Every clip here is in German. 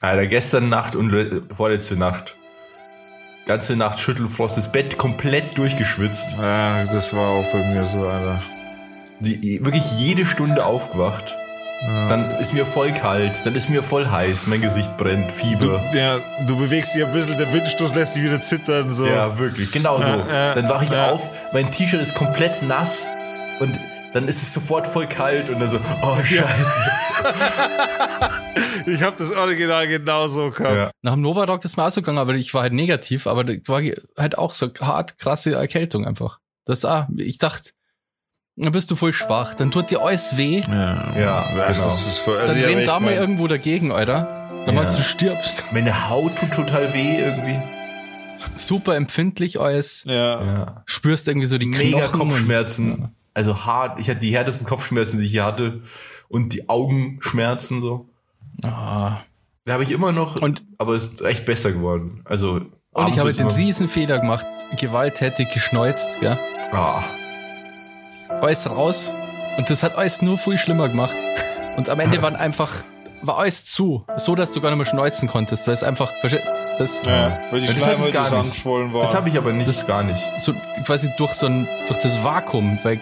Alter, gestern Nacht und le- vorletzte Nacht. Ganze Nacht Schüttelfrost, das Bett komplett durchgeschwitzt. Ja, das war auch bei mir so, Alter. Die, wirklich jede Stunde aufgewacht. Ja. Dann ist mir voll kalt, dann ist mir voll heiß, mein Gesicht brennt, Du, Fieber. ja, du bewegst dich ein bisschen, der Windstoß lässt dich wieder zittern. So. Ja, wirklich, genau so. Ja, ja, dann wache ich auf, mein T-Shirt ist komplett nass und dann ist es sofort voll kalt und dann so, oh scheiße. Ich habe das Original genauso gehabt. Ja. Nach dem Novarock ist mir auch so gegangen, aber ich war halt negativ, aber das war halt auch so hart krasse Erkältung einfach. Das ah, ich dachte, dann bist du voll schwach, dann tut dir alles weh, Ja, Ja, genau. Das ist voll, also dann renn da mal mein- irgendwo dagegen, Alter. Dann Ja. meinst du stirbst. Meine Haut tut total weh irgendwie. Super empfindlich alles. Ja. Ja. Spürst irgendwie so die Mega Knochen. Kopfschmerzen. Also hart. Ich hatte die härtesten Kopfschmerzen, die ich hier hatte. Und die Augenschmerzen so. Ah. Da habe ich immer noch, Und- aber es ist echt besser geworden. Also Und ich habe den Riesenfehler gemacht, gewalttätig geschneuzt, gell? Ah, Alles raus. Und das hat alles nur viel schlimmer gemacht. Und am Ende waren einfach, war alles zu. So, dass du gar nicht mehr schneuzen konntest, weil es einfach, das, Ja, weil die Ja, das hatte ich Schleimhäute gar so nicht. angeschwollen waren. das habe ich aber nicht, Das- gar nicht. so quasi durch so ein, durch das Vakuum, weil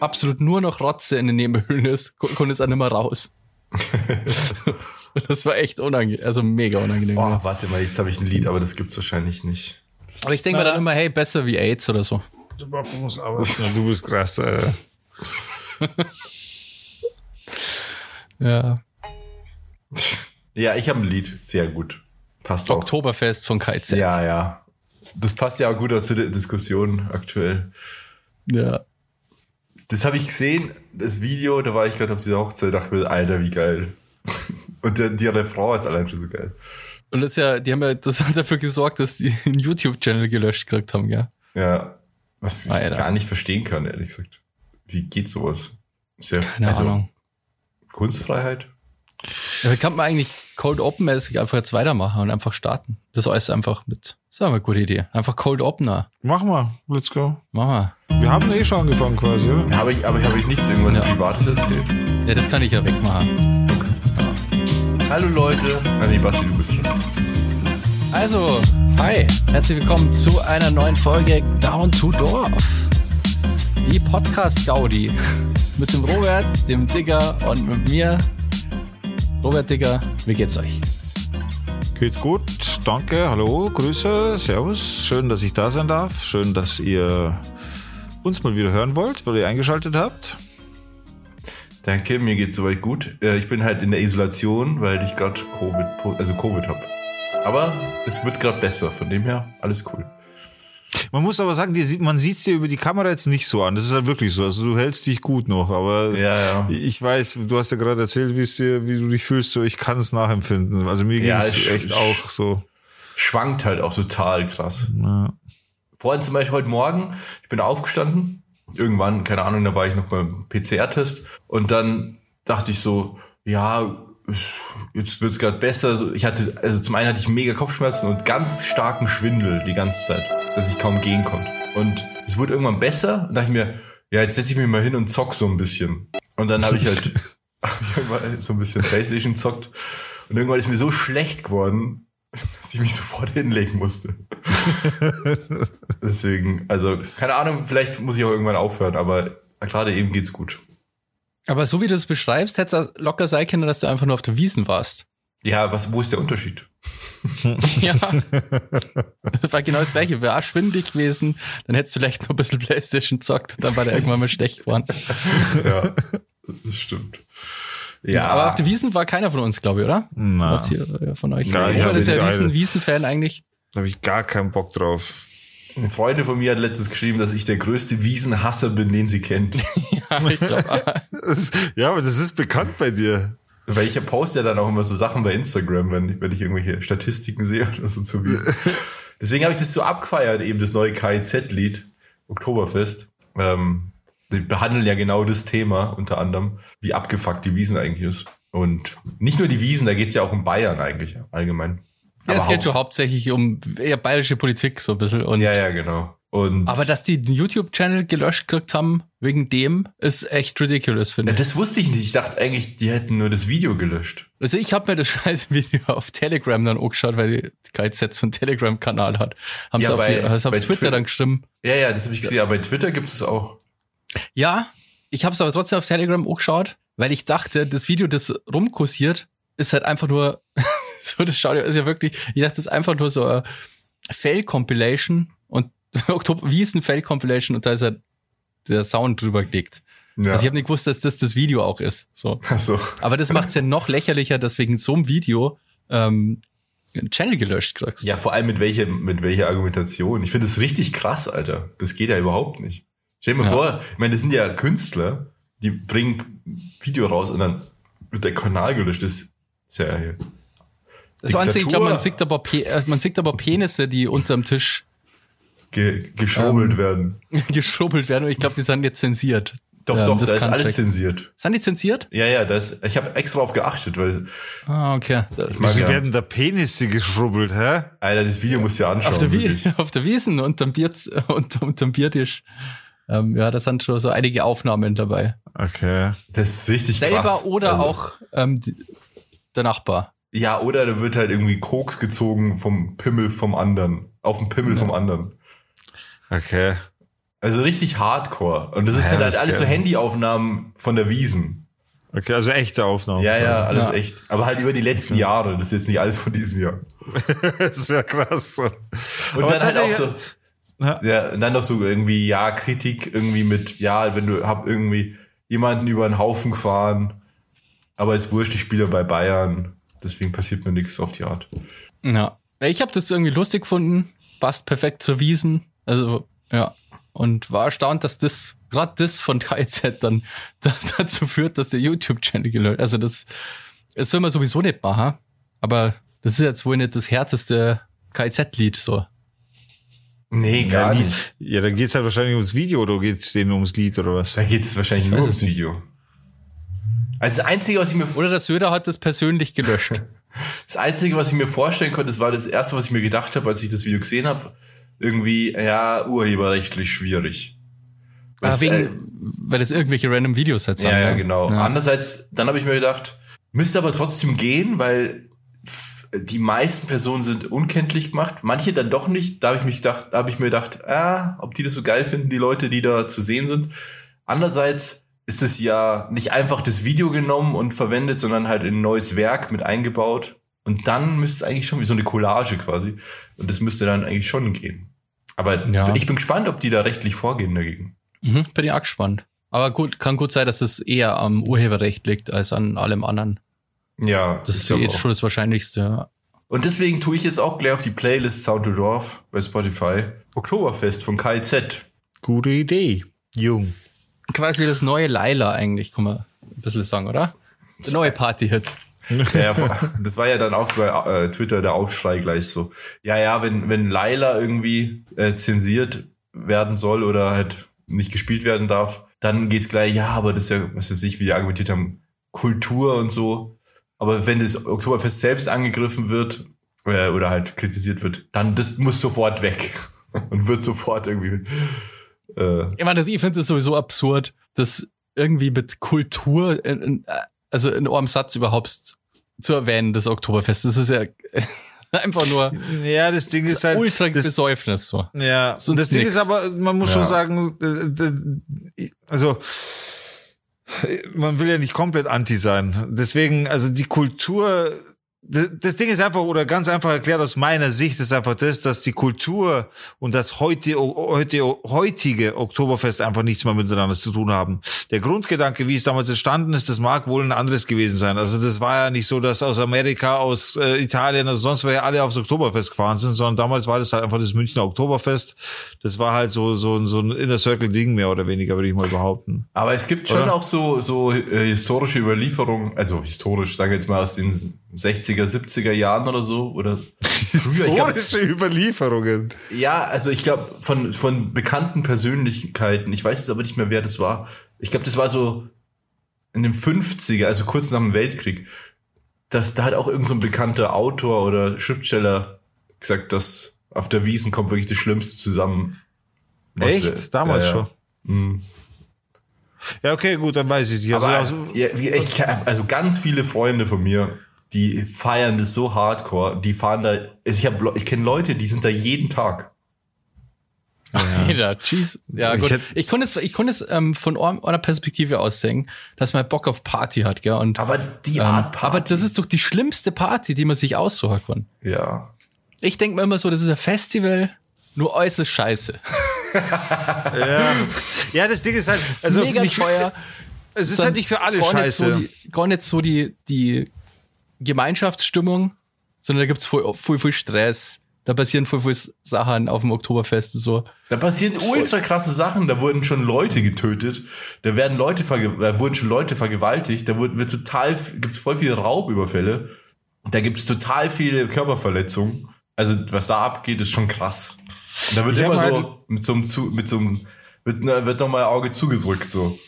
absolut nur noch Rotze in den Nebenhöhlen ist, ko- konnte es auch nicht mehr raus. das war echt unangenehm, also mega unangenehm. Boah, ja. warte mal, jetzt habe ich ein Lied, aber das gibt's wahrscheinlich nicht. Aber ich denke mir dann immer, hey, besser wie AIDS oder so. Du musst aber- Ja, du bist krass, Alter. Ja. Ja, ich habe ein Lied. Sehr gut. Passt auch. Oktoberfest von KZ. Ja, ja. Das passt ja auch gut zu der Diskussion aktuell. ja. Das habe ich gesehen, das Video, da war ich gerade auf dieser Hochzeit, dachte mir, Alter, wie geil. Und der, die Frau ist allein schon so geil. Und das ist ja, die haben ja, das hat dafür gesorgt, dass die einen YouTube-Channel gelöscht gekriegt haben, ja. Ja. Was ich Alter. gar nicht verstehen kann, ehrlich gesagt. Wie geht sowas? Ja, Keine also, Ahnung. Kunstfreiheit? Ja, kann man eigentlich Cold Open-mäßig einfach jetzt weitermachen und einfach starten? Das alles einfach mit, das ist aber eine gute Idee. Einfach Cold Opener. Mach mal, let's go. Mach mal. Wir haben eh schon angefangen quasi, oder? Habe ich, aber habe ich nichts irgendwas Ja. Privates erzählt? Ja, das kann ich ja wegmachen. Hallo Leute. Ah, nee, Basti, du bist dran. Also, hi, herzlich willkommen zu einer neuen Folge Down to Dorf. Die Podcast-Gaudi. Mit dem Robert, dem Digger und mit mir. Robert Digger, wie geht's euch? Geht gut, danke, hallo, Grüße, Servus. Schön, dass ich da sein darf. Schön, dass ihr uns mal wieder hören wollt, weil ihr eingeschaltet habt. Danke, mir geht's soweit gut. Äh, Ich bin halt in der Isolation, weil ich gerade Covid, also Covid habe. Aber es wird gerade besser, von dem her alles cool. Man muss aber sagen, die man sieht es dir über die Kamera jetzt nicht so an. Das ist halt wirklich so. Also du hältst dich gut noch, aber Ja, ja. ich weiß, du hast ja gerade erzählt, dir, wie du dich fühlst. So, ich kann es nachempfinden. Also mir Ja, ging es echt auch so. Schwankt halt auch total krass. Ja. Vorhin zum Beispiel heute Morgen, ich bin aufgestanden, irgendwann, keine Ahnung, da war ich noch beim PCR-Test und dann dachte ich so, ja, jetzt wird's gerade besser. Ich hatte, also zum einen hatte ich mega Kopfschmerzen und ganz starken Schwindel die ganze Zeit, dass ich kaum gehen konnte. Und es wurde irgendwann besser und dachte ich mir, ja, jetzt setze ich mich mal hin und zock so ein bisschen. Und dann habe ich halt so ein bisschen Playstation zockt und irgendwann ist mir so schlecht geworden, dass ich mich sofort hinlegen musste. Deswegen, also, keine Ahnung, vielleicht muss ich auch irgendwann aufhören, aber gerade eben geht's gut. Aber so wie du es beschreibst, hätte es locker sein können, dass du einfach nur auf der Wiesen warst. Ja, was, wo ist der Unterschied? Ja. Das war genau das gleiche. Wäre schwindig gewesen, dann hättest du vielleicht noch ein bisschen Playstation zockt, dann war der irgendwann mal schlecht geworden. Ja, das stimmt. Ja, Aber auf der Wiesen war keiner von uns, glaube ich, oder? Hier, äh, von euch. Ja, ich ist ja. Wiesen-Fan eigentlich. da habe ich gar keinen Bock drauf. Eine Freundin von mir hat letztens geschrieben, dass ich der größte Wiesenhasser bin, den sie kennt. Ja, ich glaube. Ja, aber das ist bekannt bei dir. Weil ich poste ja dann auch immer so Sachen bei Instagram, wenn, wenn ich irgendwelche Statistiken sehe oder so zu Wiesen. Deswegen habe ich das so abgefeiert, eben das neue KIZ-Lied, Oktoberfest. Ähm, die behandeln ja genau das Thema, unter anderem, wie abgefuckt die Wiesen eigentlich ist. Und nicht nur die Wiesen, da geht's ja auch um Bayern eigentlich, allgemein. Ja, es geht schon Haupt- hauptsächlich um eher bayerische Politik so ein bisschen. Und Ja, ja, genau. Und Aber dass die den YouTube-Channel gelöscht gekriegt haben, wegen dem, ist echt ridiculous, finde ja, ich. das wusste ich nicht. Ich dachte eigentlich, die hätten nur das Video gelöscht. Also ich habe mir das scheiß Video auf Telegram dann angeschaut, weil die KZ so einen Telegram-Kanal hat. Haben Ja, sie auf, bei- auf bei Twitter Twi- dann gestimmt. Ja, ja, das habe ich gesehen. Aber bei Twitter gibt es auch. Ja, ich habe es aber trotzdem auf Telegram angeschaut, weil ich dachte, das Video, das rumkursiert, ist halt einfach nur, so das schaut ja, ist ja wirklich, ich dachte, das ist einfach nur so eine Fail-Compilation und Oktober, wie ist ein Fail-Compilation und da ist halt der Sound drüber gelegt. Ja. Also ich habe nicht gewusst, dass das das Video auch ist. So. Ach so. Aber das macht es ja noch lächerlicher, dass wegen so einem Video ähm, einen Channel gelöscht kriegst. Ja, vor allem mit welcher, mit welcher Argumentation. Ich finde das richtig krass, Alter. Das geht ja überhaupt nicht. Stell dir mal Ja. vor, ich meine, das sind ja Künstler, die bringen Video raus und dann wird der Kanal gelöscht. Das ist ja das einzige, ich glaube, man sieht aber, Pe äh, man sieht aber Penisse, die unterm Tisch ge geschrubbelt Ähm, werden. geschrubbelt werden und ich glaube, die sind jetzt zensiert. Doch, ähm, doch, das da ist alles check. zensiert. Sind die zensiert? Ja, ja, das, ich habe extra drauf geachtet, weil, Ah, okay. Wieso ja. werden da Penisse geschrubbelt, hä? Alter, das Video musst du dir anschauen. auf, der. Wie auf der Wiesen unterm, Bier unter, unterm Biertisch. Ähm, ja, da sind schon so einige Aufnahmen dabei. Okay. Das ist richtig Selber krass. oder Also, auch ähm, die, der Nachbar. Ja, oder da wird halt irgendwie Koks gezogen vom Pimmel vom anderen. Auf den Pimmel vom anderen. Okay. Also richtig hardcore. Und das ist Ja, halt, alles so. Handyaufnahmen von der Wiesen. Okay, also echte Aufnahmen. Ja, ja, alles Ja. echt. Aber halt über die letzten Jahre. Das ist jetzt nicht alles von diesem Jahr. das wäre krass. Und Aber dann halt auch so, Ja. ja, und dann noch so irgendwie, ja, Kritik irgendwie mit, ja, wenn du hab irgendwie jemanden über einen Haufen gefahren, aber ist wurscht, ich spiele bei Bayern, deswegen passiert mir nichts auf die Art. Ja. Ich habe das irgendwie lustig gefunden. Passt perfekt zur Wiesen. Also, ja. Und war erstaunt, dass das, gerade das von KZ dann da, dazu führt, dass der YouTube-Channel gelöscht Also, das, das soll man sowieso nicht machen. Aber das ist jetzt wohl nicht das härteste KZ-Lied, so. Nee, Ja, gar Lied- nicht. ja, dann geht's halt wahrscheinlich ums Video oder geht's denen ums Lied oder was? Da geht es wahrscheinlich nur ums. Video. Also das Einzige, was ich mir Oder der Söder hat das persönlich gelöscht. Das Einzige, was ich mir vorstellen konnte, das war das Erste, was ich mir gedacht habe, als ich das Video gesehen habe. Irgendwie, ja, urheberrechtlich schwierig. ah, wegen, äh, weil das irgendwelche random Videos halt sind. ja, ja, ne? genau. Ja. Andererseits, dann habe ich mir gedacht, müsste aber trotzdem gehen, weil die meisten Personen sind unkenntlich gemacht, manche dann doch nicht. Da habe ich mich gedacht, da habe ich mir gedacht, ah, ob die das so geil finden, die Leute, die da zu sehen sind. Andererseits ist es ja nicht einfach das Video genommen und verwendet, sondern halt in ein neues Werk mit eingebaut. Und dann müsste es eigentlich schon wie so eine Collage quasi. Und das müsste dann eigentlich schon gehen. Aber Ja. ich bin gespannt, ob die da rechtlich vorgehen dagegen. Mhm, bin ich auch gespannt. Aber gut, kann gut sein, dass es eher am Urheberrecht liegt als an allem anderen. Ja, Das ist jetzt auch. schon das Wahrscheinlichste. Und deswegen tue ich jetzt auch gleich auf die Playlist Sound to Dorf bei Spotify. Oktoberfest von KIZ. Gute Idee, Jung. Quasi das neue Laila eigentlich, kann man ein bisschen sagen, oder? Der neue Party-Hit. Ja, das war ja dann auch bei äh, Twitter der Aufschrei gleich so. Ja, ja, wenn, wenn Laila irgendwie äh, zensiert werden soll oder halt nicht gespielt werden darf, dann geht's gleich, ja, aber das ist ja, was weiß ich, wie die argumentiert haben, Kultur und so. Aber wenn das Oktoberfest selbst angegriffen wird äh, oder halt kritisiert wird, dann das muss sofort weg und wird sofort irgendwie äh, Ich meine, ich finde es sowieso absurd, dass irgendwie mit Kultur, in, in, also in eurem Satz überhaupt zu erwähnen, das Oktoberfest. Das ist ja einfach nur Ja, das Ding ist halt. ultra das, Besäufnis. So. Ja, Sonst das Ding nix. ist aber, man muss Ja. schon sagen, äh, also man will ja nicht komplett anti sein. Deswegen, also die Kultur, das Ding ist einfach, oder ganz einfach erklärt aus meiner Sicht, ist einfach das, dass die Kultur und das heute, heutige Oktoberfest einfach nichts mehr miteinander zu tun haben. Der Grundgedanke, wie es damals entstanden ist, das mag wohl ein anderes gewesen sein. Also das war ja nicht so, dass aus Amerika, aus äh, Italien, also sonst woher alle aufs Oktoberfest gefahren sind, sondern damals war das halt einfach das Münchner Oktoberfest. Das war halt so, so, so ein Inner Circle Ding mehr oder weniger, würde ich mal behaupten. Aber es gibt schon Oder? auch so, so äh, historische Überlieferungen, also historisch, sage ich jetzt mal aus den 60er, 70er Jahren oder so. Oder. Ich glaub, Historische Überlieferungen. ja, also ich glaube, von, von bekannten Persönlichkeiten, ich weiß es aber nicht mehr, wer das war. Ich glaube, das war so in den 50er, also kurz nach dem Weltkrieg. Das, da hat auch irgendein so ein bekannter Autor oder Schriftsteller gesagt, dass auf der Wiesen kommt wirklich das Schlimmste zusammen. Echt? wir- Damals ja, ja. schon. Mhm. Ja, okay, gut, dann weiß ich nicht. Also, also, ja, ich, also ganz viele Freunde von mir, die feiern das so hardcore, die fahren da, also ich, hab ich kenne Leute, die sind da jeden Tag. Alter, jeez. Ja, gut. Ich konnte es, ich konnte es ähm, von einer Perspektive aus sehen, dass man Bock auf Party hat, gell? Und, Aber die ähm, Art Party. aber das ist doch die schlimmste Party, die man sich aussuchen kann. ja. Ich denke mir immer so, das ist ein Festival, nur äußerst scheiße. ja. ja, das Ding ist halt, also Mega nicht, teuer. es ist halt nicht für alle gar scheiße. Nicht so die, gar nicht so die, die Gemeinschaftsstimmung, sondern da gibt's voll, voll, voll Stress. Da passieren voll, voll Sachen auf dem Oktoberfest so. Da passieren ultra krasse Sachen, da wurden schon Leute getötet, da werden Leute verge da wurden schon Leute vergewaltigt, da wird, wird total, gibt's voll viele Raubüberfälle, da gibt's total viele Körperverletzungen. Also was da abgeht, ist schon krass. Und da wird Ich immer halt- so mit so einem zu, mit so einem wird, ne, wird nochmal Auge zugedrückt so.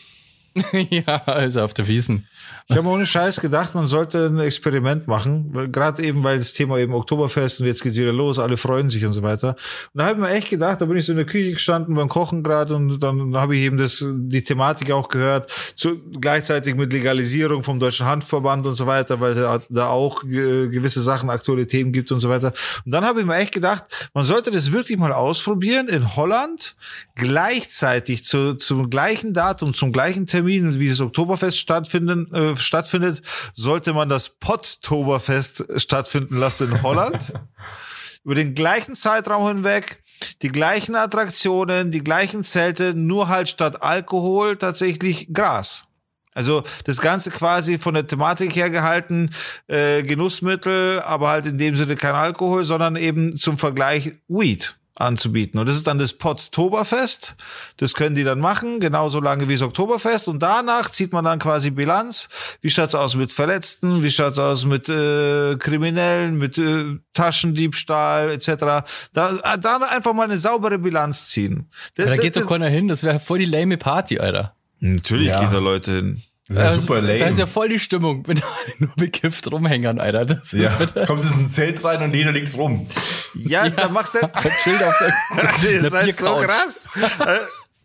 ja, also auf der Wiesen. Ich habe ohne Scheiß gedacht, man sollte ein Experiment machen, gerade eben, weil das Thema eben Oktoberfest und jetzt geht's wieder los, alle freuen sich und so weiter. Und da habe ich mir echt gedacht, da bin ich so in der Küche gestanden beim Kochen gerade und dann habe ich eben das die Thematik auch gehört, zu, gleichzeitig mit Legalisierung vom Deutschen Handverband und so weiter, weil da, da auch äh, gewisse Sachen, aktuelle Themen gibt und so weiter. Und dann habe ich mir echt gedacht, man sollte das wirklich mal ausprobieren in Holland gleichzeitig zu, zum gleichen Datum, zum gleichen Termin, wie das Oktoberfest stattfinden, äh, stattfindet, sollte man das Potttoberfest stattfinden lassen in Holland. Über den gleichen Zeitraum hinweg, die gleichen Attraktionen, die gleichen Zelte, nur halt statt Alkohol tatsächlich Gras. Also das Ganze quasi von der Thematik her gehalten, äh, Genussmittel, aber halt in dem Sinne kein Alkohol, sondern eben zum Vergleich Weed anzubieten. Und das ist dann das Potttoberfest. Das können die dann machen, genauso lange wie das Oktoberfest. Und danach zieht man dann quasi Bilanz. Wie schaut's aus mit Verletzten? Wie schaut's aus mit äh, Kriminellen, mit äh, Taschendiebstahl etc.? Da, da einfach mal eine saubere Bilanz ziehen. Das, da das- geht doch keiner hin, das wäre voll die lame Party, Alter. Natürlich Ja. gehen da Leute hin. Das ist ja Also, super lame. Da ist ja voll die Stimmung, wenn alle nur bekifft rumhängern, Alter. Das ist ja. wieder Kommst du in ein Zelt rein und jeder liegt rum. Ja, da machst du. Chill auf der, Ihr einer seid so krass.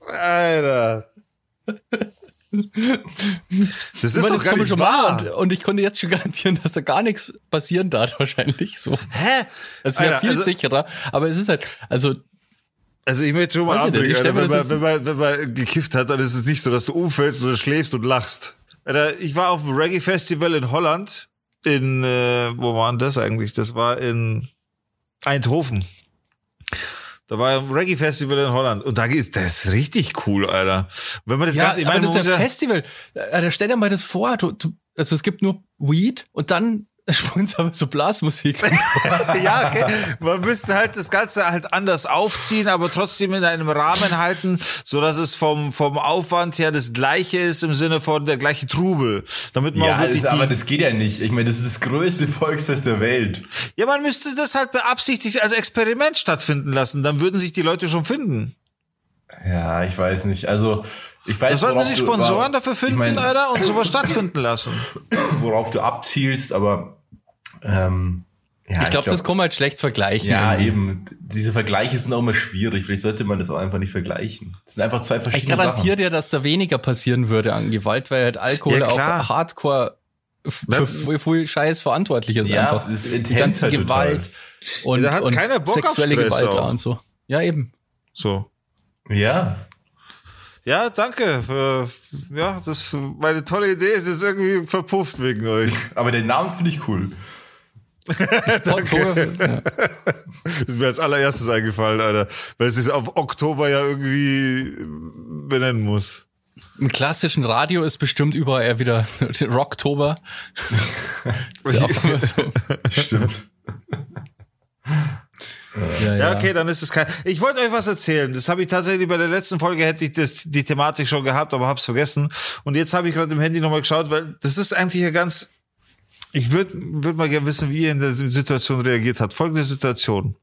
Äh, Alter. Das ist Ich meine, doch das gar nicht schon wahr. und, und ich konnte jetzt schon garantieren, dass da gar nichts passieren darf wahrscheinlich so. Hä? Das wäre viel also- sicherer, aber es ist halt, also Also ich möchte schon mal anbringen, wenn, das man, wenn, man, wenn man gekifft hat, dann ist es nicht so, dass du umfällst oder schläfst und lachst. Ich war auf dem Reggae-Festival in Holland. In, äh, wo war denn das eigentlich? Das war in Eindhoven. Da war ein Reggae-Festival in Holland. Und da ist das ist richtig cool, Alter. Wenn man das ja, Ganze, ich aber meine, das ist ja muss ja, Festival. Alter, stell dir mal das vor, du, du, also es gibt nur Weed und dann spielen sie aber so Blasmusik. ja, okay. Man müsste halt das Ganze halt anders aufziehen, aber trotzdem in einem Rahmen halten, so dass es vom, vom Aufwand her das gleiche ist im Sinne von der gleiche Trubel. Damit man auch Ja, wirklich das, aber das geht ja nicht. Ich meine, das ist das größte Volksfest der Welt. ja, man müsste das halt beabsichtigt als Experiment stattfinden lassen. Dann würden sich die Leute schon finden. Ja, ich weiß nicht. Also, ich weiß Da sollten sich du- Sponsoren worauf- dafür finden, ich mein, Alter, und sowas stattfinden lassen. worauf du abzielst, aber ähm, ja, Ich glaube, das kann man halt schlecht vergleichen. Ja, irgendwie. eben. Diese Vergleiche sind auch immer schwierig. Vielleicht sollte man das auch einfach nicht vergleichen. Das sind einfach zwei Ich verschiedene garantiere Sachen. dir, dass da weniger passieren würde an Gewalt, weil halt Alkohol Ja, auch. Hardcore für viel, viel Scheiß verantwortlich ist Ja, einfach. das Die ganze halt total. Gewalt und, Da hat und keiner Bock auf sexuelle Stress Gewalt auch. und so. Ja, eben. So. Ja. Ja, danke. Für, ja, das, meine tolle Idee ist jetzt irgendwie verpufft wegen euch. Aber den Namen finde ich cool. Oktober, ja. Das ist mir als allererstes eingefallen, Alter. Weil es sich auf Oktober ja irgendwie benennen muss. Im klassischen Radio ist bestimmt überall eher wieder Rocktober. ist ja auch immer so. Stimmt. Ja, Ja, okay, dann ist es kein. Ich wollte euch was erzählen. Das habe ich tatsächlich bei der letzten Folge hätte ich das, die Thematik schon gehabt, aber hab's vergessen. Und jetzt habe ich gerade im Handy nochmal geschaut, weil das ist eigentlich ja ganz. Ich würde würd mal gerne wissen, wie ihr in der Situation reagiert habt. Folgende Situation.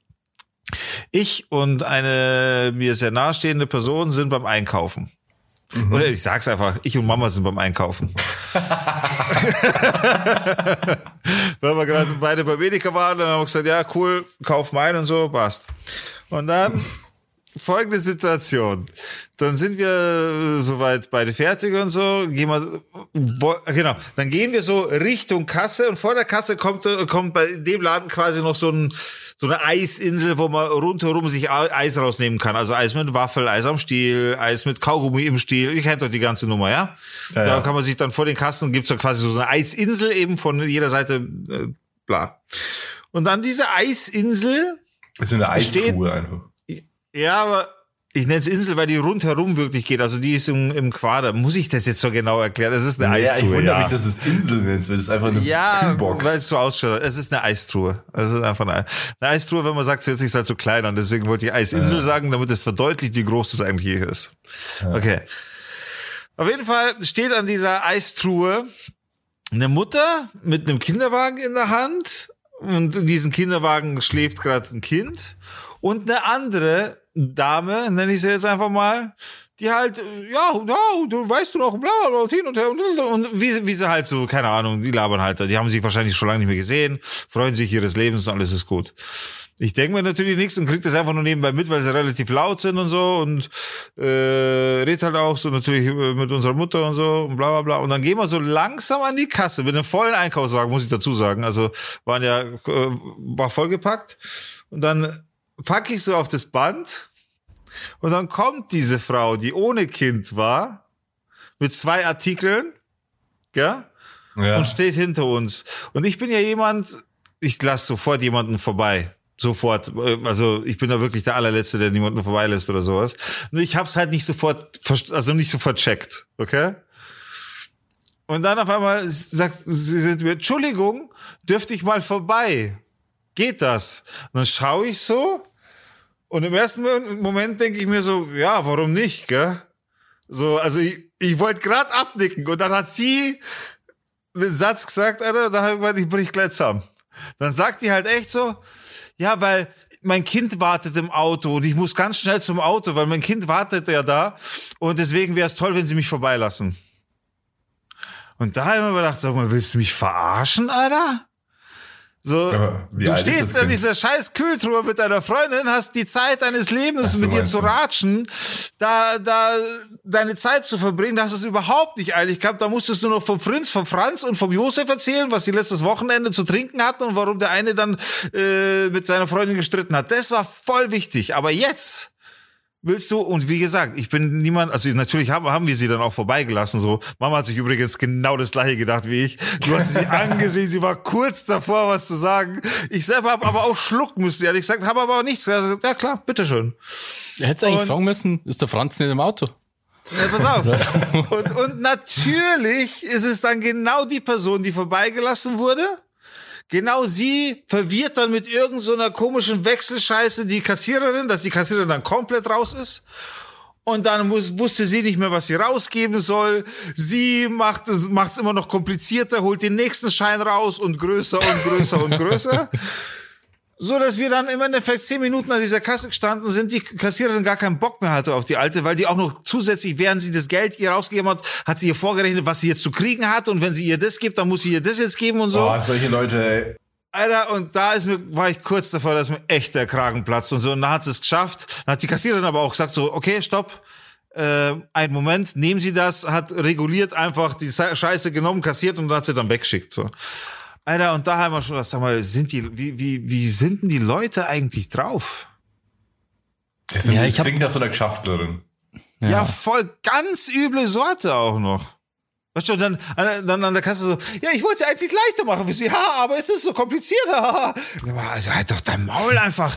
Ich und eine mir sehr nahestehende Person sind beim Einkaufen. Oder ich sag's einfach, ich und Mama sind beim Einkaufen. Weil wir gerade beide beim Edeka waren, dann haben wir gesagt, ja, cool, kauf mal ein und so, passt. Und dann folgende Situation. Dann sind wir äh, soweit beide fertig und so. Gehen wir, wo, genau. Dann gehen wir so Richtung Kasse und vor der Kasse kommt, äh, kommt bei dem Laden quasi noch so ein, so eine Eisinsel, wo man rundherum sich Eis rausnehmen kann. Also Eis mit Waffel, Eis am Stiel, Eis mit Kaugummi im Stiel. Ihr kennt doch die ganze Nummer, ja? Ja, da kann man sich dann vor den Kassen, gibt's dann quasi so eine Eisinsel eben von jeder Seite, äh, bla. Und dann diese Eisinsel, Das ist eine Eistruhe einfach. ja, aber ich nenne es Insel, weil die rundherum wirklich geht. Also die ist im, im Quader. Muss ich das jetzt so genau erklären? Das ist eine Ja, ich Eistruhe. wundere ja. mich, dass es Insel nennst, weil das ist einfach eine Ja, Kühlbox. weil es so ausschaut. Es ist eine Eistruhe. Es ist einfach eine, eine Eistruhe, wenn man sagt, hört sich halt so klein an. Deswegen wollte ich Eisinsel sagen, damit es verdeutlicht, wie groß das eigentlich hier ist. Okay. Auf jeden Fall steht an dieser Eistruhe eine Mutter mit einem Kinderwagen in der Hand und in diesem Kinderwagen schläft gerade ein Kind und eine andere Dame, nenne ich sie jetzt einfach mal, die halt, äh, ja, ja, du weißt du noch, bla, bla, hin und her und, und wie, wie sie halt so, keine Ahnung, die labern halt, die haben sich wahrscheinlich schon lange nicht mehr gesehen, freuen sich ihres Lebens und alles ist gut. Ich denke mir natürlich nichts und krieg das einfach nur nebenbei mit, weil sie relativ laut sind und so und äh, red halt auch so natürlich äh, mit unserer Mutter und so und bla bla bla. Und dann gehen wir so langsam an die Kasse mit einem vollen Einkaufswagen, muss ich dazu sagen. Also waren ja, äh, war vollgepackt. Und dann pack ich so auf das Band und dann kommt diese Frau, die ohne Kind war, mit zwei Artikeln, ja, ja. und steht hinter uns. Und ich bin ja jemand, ich lasse sofort jemanden vorbei. Sofort. Äh, Also ich bin da wirklich der allerletzte, der niemanden vorbeilässt oder sowas. Nur ich hab's halt nicht sofort, also nicht sofort checkt, okay? Und dann auf einmal sagt sie sind mir, Entschuldigung, dürfte ich mal vorbei? Geht das? Und dann schaue ich so und im ersten Moment denke ich mir so, ja, warum nicht, gell? So, also ich, ich wollte gerade abnicken und dann hat sie den Satz gesagt, Alter, da habe ich gemeint, ich brich gleich zusammen. Dann sagt die halt echt so, ja, weil mein Kind wartet im Auto und ich muss ganz schnell zum Auto, weil mein Kind wartet ja da und deswegen wäre es toll, wenn sie mich vorbeilassen. Und da habe ich mir gedacht, sag mal, willst du mich verarschen, Alter? So, du stehst Kind? dieser scheiß Kühltruhe mit deiner Freundin, hast die Zeit deines Lebens so, mit ihr zu ratschen, da, da deine Zeit zu verbringen, da hast du es überhaupt nicht eilig gehabt. Da musstest du noch vom Prinz, vom Franz und vom Josef erzählen, was sie letztes Wochenende zu trinken hatten und warum der eine dann äh, mit seiner Freundin gestritten hat. Das war voll wichtig. Aber jetzt willst du, und wie gesagt, ich bin niemand, also natürlich haben, haben wir sie dann auch vorbeigelassen, so. Mama hat sich übrigens genau das gleiche gedacht wie ich. Du hast sie angesehen, sie war kurz davor, was zu sagen. Ich selber habe aber auch schlucken müssen, ehrlich gesagt, habe aber auch nichts gesagt. Ja klar, bitteschön. Hättest eigentlich fragen müssen, ist der Franz nicht im Auto? Ja, pass auf. Und, und natürlich ist es dann genau die Person, die vorbeigelassen wurde. Genau sie verwirrt dann mit irgendeiner so komischen Wechselscheiße die Kassiererin, dass die Kassiererin dann komplett raus ist. Und dann muss, wusste sie nicht mehr, was sie rausgeben soll. Sie macht es macht's immer noch komplizierter, holt den nächsten Schein raus und größer und größer und größer. So, dass wir dann im Endeffekt zehn Minuten an dieser Kasse gestanden sind, die Kassiererin gar keinen Bock mehr hatte auf die alte, weil die auch noch zusätzlich, während sie das Geld ihr rausgegeben hat, hat sie ihr vorgerechnet, was sie jetzt zu kriegen hat und wenn sie ihr das gibt, dann muss sie ihr das jetzt geben und so. Boah, solche Leute, ey. Alter, und da ist mir, war ich kurz davor, dass mir echt der Kragen platzt und so. Und dann hat sie es geschafft. Dann hat die Kassiererin aber auch gesagt so, okay, stopp. Äh, einen Moment, nehmen Sie das, hat reguliert einfach die Scheiße genommen, kassiert und hat sie dann weggeschickt. So. Alter, und da haben wir schon, sag mal, sind die, wie, wie, wie sind denn die Leute eigentlich drauf? Das, Ja, das klingt nach so einer Geschäftlerin. Ja. voll ganz üble Sorte auch noch. Weißt du, dann, an- dann an der Kasse so, ja, ich wollte es eigentlich leichter machen für sie. Ja, aber es ist so kompliziert. Ja, also halt doch dein Maul einfach.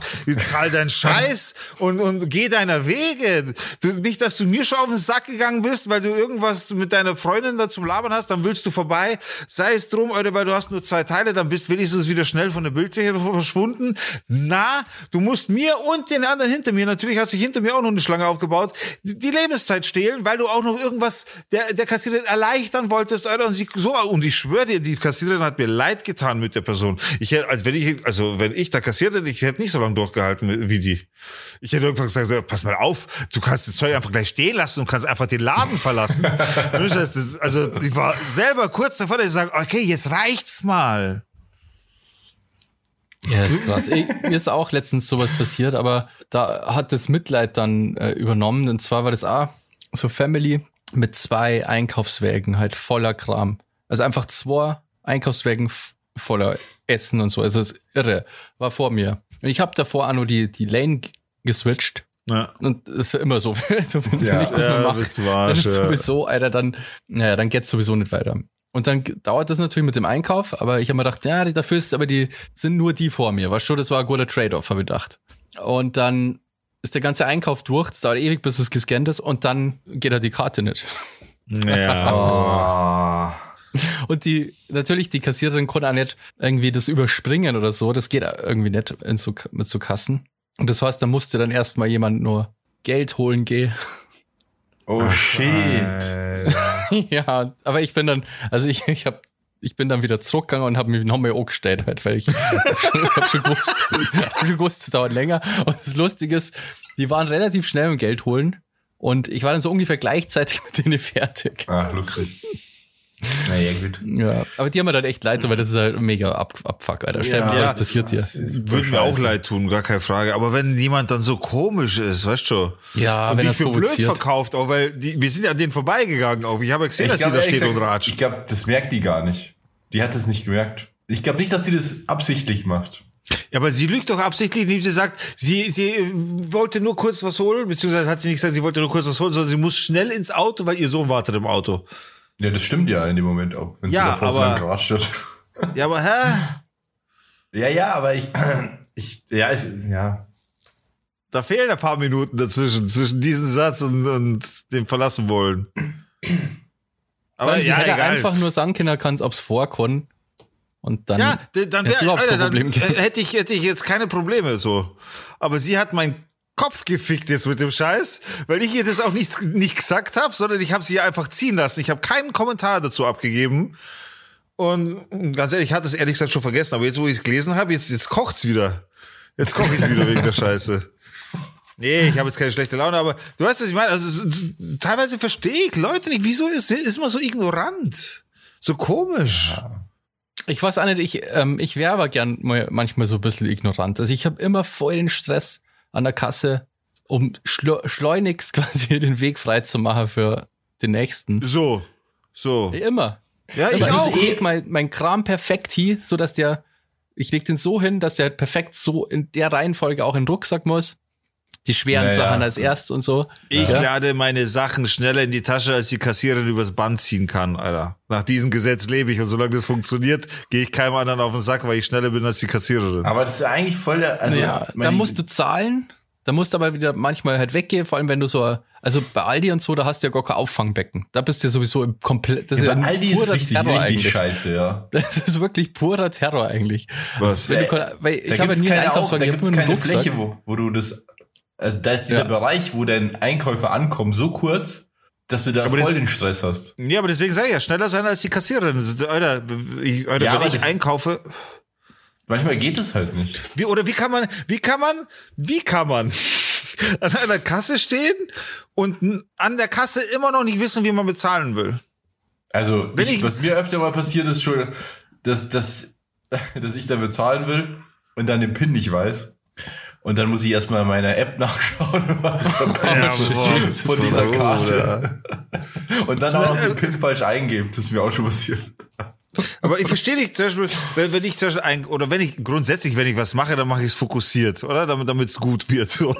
Zahl deinen Scheiß und, und geh deiner Wege. Du, nicht, dass du mir schon auf den Sack gegangen bist, weil du irgendwas mit deiner Freundin da zum Labern hast, dann willst du vorbei. Sei es drum, Alter, weil du hast nur zwei Teile, dann bist wenigstens wieder schnell von der Bildfläche verschwunden. Na, du musst mir und den anderen hinter mir, natürlich hat sich hinter mir auch noch eine Schlange aufgebaut, die Lebenszeit stehlen, weil du auch noch irgendwas der, der Kassiererin erleichtern wolltest, Alter, und sie so, und ich schwöre dir, die Kassiererin hat mir leid getan mit der Person. Ich hätte, als wenn ich, also wenn ich da kassiert hätte, ich hätte nicht so lange durchgehalten wie die. Ich hätte irgendwann gesagt, pass mal auf, du kannst das Zeug einfach gleich stehen lassen und kannst einfach den Laden verlassen. Also ich war selber kurz davor, dass ich sage, okay, jetzt reicht's mal. Ja, ist krass. Ich, mir ist auch letztens sowas passiert, aber da hat das Mitleid dann äh, übernommen. Und zwar war das auch so Family mit zwei Einkaufswägen, halt voller Kram. Also einfach zwei Einkaufswägen voller Essen und so. Also das ist irre. War vor mir. Und ich habe davor auch nur die, die Lane geswitcht. Ja. Und das ist ja immer so, also wenn, ja, ich das ja, mal mache, dann ist sowieso, Alter, dann, naja, dann geht's sowieso nicht weiter. Und dann dauert das natürlich mit dem Einkauf, aber ich habe mir gedacht, ja, dafür ist aber die, sind nur die vor mir. Weißt du, das war ein guter Trade-off, habe ich gedacht. Und dann ist der ganze Einkauf durch, es dauert ewig, bis es gescannt ist und dann geht er die Karte nicht. Ja. und die, natürlich, die Kassiererin konnte auch nicht irgendwie das überspringen oder so. Das geht irgendwie nicht in so, mit so Kassen. Und das heißt, da musste dann erstmal jemand nur Geld holen gehen. Oh Ach, shit. ja, aber ich bin dann, also ich, ich habe ich bin dann wieder zurückgegangen und habe mich nochmal angestellt, halt, weil ich hab schon gewusst, hab schon gewusst, es dauert länger. Und das Lustige ist, die waren relativ schnell im Geld holen und ich war dann so ungefähr gleichzeitig mit denen fertig. Ah, lustig. Naja, gut. Ja, aber die haben mir dann echt leid, weil das ist halt mega Ab Abfuck, Alter. Stell dir ja, was passiert dir. Würde mir auch leid tun, gar keine Frage. Aber wenn jemand dann so komisch ist, weißt du? Ja, und wenn die für blöd verkauft, auch weil die, wir sind ja an denen vorbeigegangen auch. Ich habe ja gesehen, ich dass glaub, die da steht gesagt, und ratscht. Ich glaube, das merkt die gar nicht. Die hat es nicht gemerkt. Ich glaube nicht, dass sie das absichtlich macht. Ja, aber sie lügt doch absichtlich, indem sie sagt, sie, sie äh, wollte nur kurz was holen, beziehungsweise hat sie nicht gesagt, sie wollte nur kurz was holen, sondern sie muss schnell ins Auto, weil ihr Sohn wartet im Auto. Ja, das stimmt ja in dem Moment auch, wenn ja, sie davor aber, so hat. Ja, aber hä? Ja, ja, aber ich, ich, ja, ich, ja. Da fehlen ein paar Minuten dazwischen, zwischen diesem Satz und, und dem verlassen wollen. Aber Weil ja, hätte egal. einfach nur sagen können, kann es ob's vorkommen. Und dann, ja, dann, wär, Alter, dann hätte ich, hätte ich jetzt keine Probleme so. Aber sie hat mein Kopf gefickt ist mit dem Scheiß, weil ich ihr das auch nicht, nicht gesagt habe, sondern ich habe sie einfach ziehen lassen. Ich habe keinen Kommentar dazu abgegeben. Und ganz ehrlich, ich hatte es ehrlich gesagt schon vergessen, aber jetzt, wo ich es gelesen habe, jetzt, jetzt kocht's wieder. Jetzt koche ich wieder wegen der Scheiße. Nee, ich habe jetzt keine schlechte Laune, aber du weißt, was ich meine. Also teilweise verstehe ich Leute nicht. Wieso ist, ist man so ignorant? So komisch. Ja. Ich weiß auch nicht, ich, ähm, ich wäre aber gern mal, manchmal so ein bisschen ignorant. Also ich habe immer voll den Stress an der Kasse, um schleunigst quasi den Weg frei zu machen für den nächsten. So, so. Immer. Ja, ich, auch. ich leg mein, mein Kram perfekt hier, so dass der, ich leg den so hin, dass der perfekt so in der Reihenfolge auch in den Rucksack muss. Die schweren naja. Sachen als erst und so. Ich ja. lade meine Sachen schneller in die Tasche, als die Kassiererin übers Band ziehen kann, Alter. Nach diesem Gesetz lebe ich und solange das funktioniert, gehe ich keinem anderen auf den Sack, weil ich schneller bin als die Kassiererin. Aber das ist eigentlich voll der, also. Ja, da musst du zahlen, da musst du aber wieder manchmal halt weggehen, vor allem wenn du so, also bei Aldi und so, da hast du ja gar kein Auffangbecken. Da bist du ja sowieso im komplett, das ja, ist ja Aldi ist richtig, Terror richtig eigentlich. scheiße, ja. Das ist wirklich purer Terror eigentlich. Was? Wenn du, weil ich habe nie einen Einkaufswagen, da gibt es keine Fläche, wo, wo du das also da ist dieser ja. Bereich, wo dein Einkäufer ankommt, so kurz, dass du da aber voll das, den Stress hast. Ja, aber deswegen sage ich ja, schneller sein als die Kassiererin. Alter, ich, Alter ja, wenn ich einkaufe. Manchmal geht es halt nicht. Wie, oder wie kann man, wie kann man, wie kann man an einer Kasse stehen und an der Kasse immer noch nicht wissen, wie man bezahlen will? Also, ich, ich, was mir öfter mal passiert ist schon, dass, dass, dass ich da bezahlen will und dann den PIN nicht weiß. Und dann muss ich erstmal in meiner App nachschauen, was dabei ja, ist von dieser Karte. Und dann auch noch den PIN falsch eingeben. Das ist mir auch schon passiert. Aber ich verstehe nicht, zum Beispiel, wenn, wenn ich zum Beispiel ein, oder wenn ich grundsätzlich, wenn ich was mache, dann mache ich es fokussiert, oder? Damit damit es gut wird. So.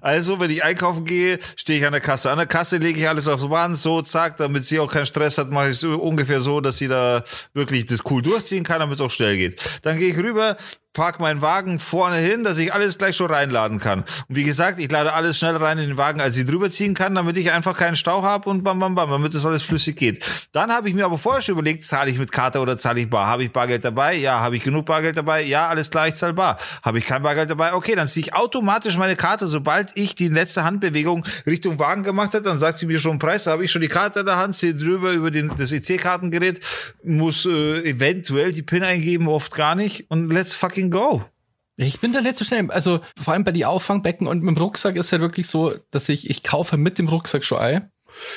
Also, wenn ich einkaufen gehe, stehe ich an der Kasse. An der Kasse lege ich alles aufs Band, so, zack, damit sie auch keinen Stress hat, mache ich es ungefähr so, dass sie da wirklich das cool durchziehen kann, damit es auch schnell geht. Dann gehe ich rüber, park meinen Wagen vorne hin, dass ich alles gleich schon reinladen kann. Und wie gesagt, ich lade alles schnell rein in den Wagen, als ich drüber ziehen kann, damit ich einfach keinen Stau habe und bam, bam, bam, damit das alles flüssig geht. Dann habe ich mir aber vorher schon überlegt, zahle ich mit Karte oder zahle ich bar? Habe ich Bargeld dabei? Ja. Habe ich genug Bargeld dabei? Ja, alles klar, ich zahle bar. Habe ich kein Bargeld dabei? Okay, dann ziehe ich automatisch meine Karte, sobald ich die letzte Handbewegung Richtung Wagen gemacht habe, dann sagt sie mir schon Preis, da habe ich schon die Karte in der Hand, ziehe drüber über den, das EC-Kartengerät, muss äh, eventuell die PIN eingeben, oft gar nicht und let's fucking go. Ich bin da nicht so schnell. Also vor allem bei die Auffangbecken und mit dem Rucksack ist halt wirklich so, dass ich, ich kaufe mit dem Rucksack schon ein.